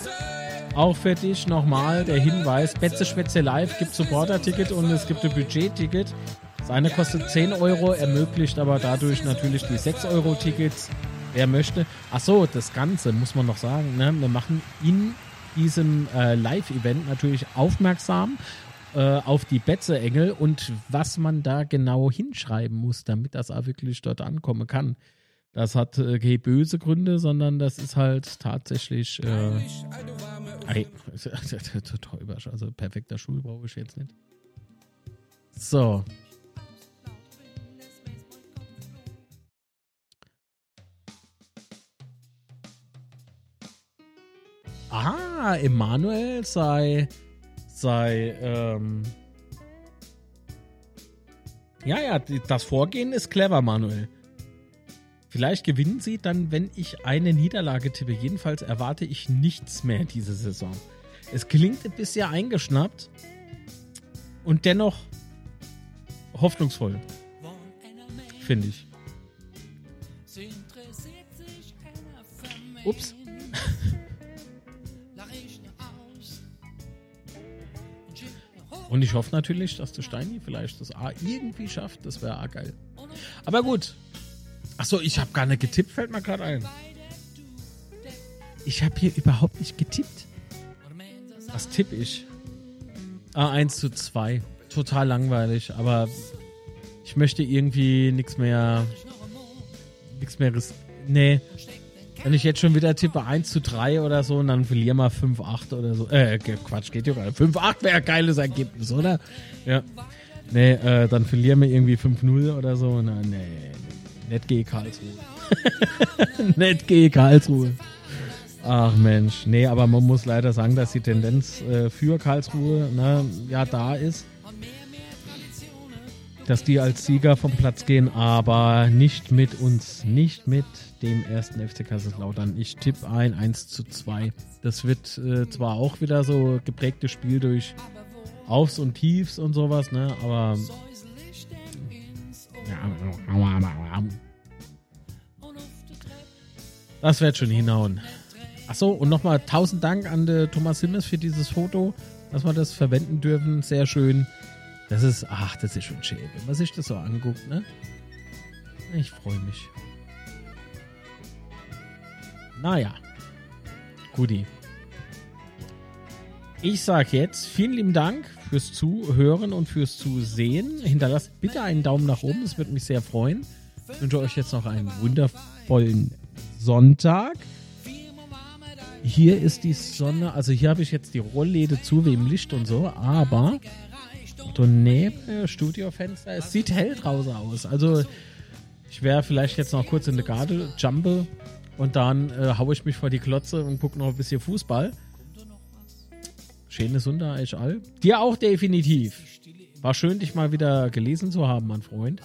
auch für dich nochmal der Hinweis: Betze Spätzle Live gibt Supporter-Ticket und es gibt ein Budget-Ticket. Das eine kostet 10 Euro, ermöglicht aber dadurch natürlich die 6 Euro Tickets, wer möchte. Ach so, das Ganze muss man noch sagen. Ne? Wir machen in diesem äh, Live-Event natürlich aufmerksam äh, auf die Betze-Engel und was man da genau hinschreiben muss, damit das auch wirklich dort ankommen kann. Das hat äh, keine böse Gründe, sondern das ist halt tatsächlich. Äh, ey, <laughs> total also perfekter Schuh brauche ich jetzt nicht. So. Ah, Emanuel sei, sei, ähm, ja, ja, das Vorgehen ist clever, Manuel. Vielleicht gewinnen sie dann, wenn ich eine Niederlage tippe. Jedenfalls erwarte ich nichts mehr diese Saison. Es klingt bisschen eingeschnappt und dennoch hoffnungsvoll, finde ich. Ups. Und ich hoffe natürlich, dass der Steini vielleicht das A irgendwie schafft. Das wäre A geil. Aber gut. Achso, ich habe gar nicht getippt, fällt mir gerade ein. Ich habe hier überhaupt nicht getippt. Was tippe ich? Ah, 1 zu 2. Total langweilig, aber ich möchte irgendwie nichts mehr. Nichts mehr ris Nee. Wenn ich jetzt schon wieder tippe 1 zu 3 oder so und dann verlieren wir 5-8 oder so. Äh, Quatsch, geht ja gar nicht. 5-8 wäre ein geiles Ergebnis, oder? Ja. Nee, äh, dann verlieren wir irgendwie 5-0 oder so. Na, nee, nee. Nicht gegen Karlsruhe. <laughs> Nicht gegen Karlsruhe. Ach Mensch, nee, aber man muss leider sagen, dass die Tendenz äh, für Karlsruhe ne, ja da ist. Dass die als Sieger vom Platz gehen, aber nicht mit uns, nicht mit dem ersten FC Kaiserslautern. Ich tippe ein 1 zu 2. Das wird äh, zwar auch wieder so geprägtes Spiel durch Aufs und Tiefs und sowas, ne, aber. Das wird schon hinhauen. Achso, und nochmal tausend Dank an äh, Thomas Simmers für dieses Foto, dass wir das verwenden dürfen. Sehr schön. Das ist, ach, das ist schon schön, wenn man sich das so anguckt, ne? Ich freue mich. Naja. Guti. Ich sag jetzt vielen lieben Dank fürs Zuhören und fürs Zusehen. Hinterlasst bitte einen Daumen nach oben, das würde mich sehr freuen. Ich wünsche euch jetzt noch einen wundervollen Sonntag. Hier ist die Sonne, also hier habe ich jetzt die Rollläde zu wegen Licht und so, aber daneben Studiofenster, es sieht hell draußen aus. Also ich wäre vielleicht jetzt noch kurz in der Garde, jumpe und dann äh, haue ich mich vor die Klotze und gucke noch ein bisschen Fußball. Schöne Sonntag euch all. Dir auch definitiv. War schön, dich mal wieder gelesen zu haben, mein Freund.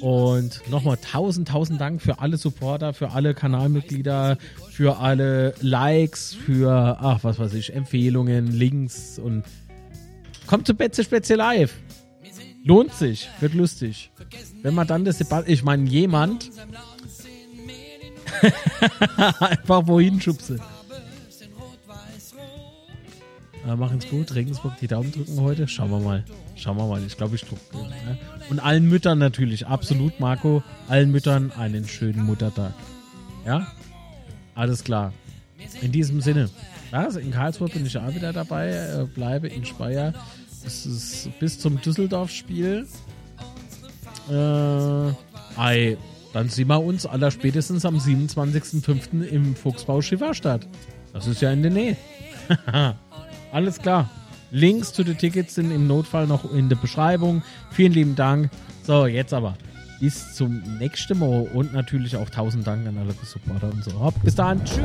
Und nochmal tausend, tausend Dank für alle Supporter, für alle Kanalmitglieder, für alle Likes, für, ach, was weiß ich, Empfehlungen, Links und kommt zu Betze Speziell Live. Lohnt sich, wird lustig. Wenn man dann das Debatte, ich meine, jemand <laughs> einfach wohin schubse. Äh, machen's gut, Regensburg die Daumen drücken heute. Schauen wir mal. Schauen wir mal. Ich glaube, ich drücke. Ne? Und allen Müttern natürlich, absolut, Marco. Allen Müttern einen schönen Muttertag. Ja? Alles klar. In diesem Sinne. Ja, in Karlsruhe bin ich auch wieder dabei. Äh, bleibe in Speyer. Es ist bis zum Düsseldorf-Spiel. Äh, ei, dann sehen wir uns aller spätestens am 27.05. im Fuchsbau Schifferstadt. Das ist ja in der Nähe. <laughs> Alles klar. Links zu den Tickets sind im Notfall noch in der Beschreibung. Vielen lieben Dank. So, jetzt aber. Bis zum nächsten Mal und natürlich auch tausend Dank an alle Supporter und so. Bis dann. Tschüss.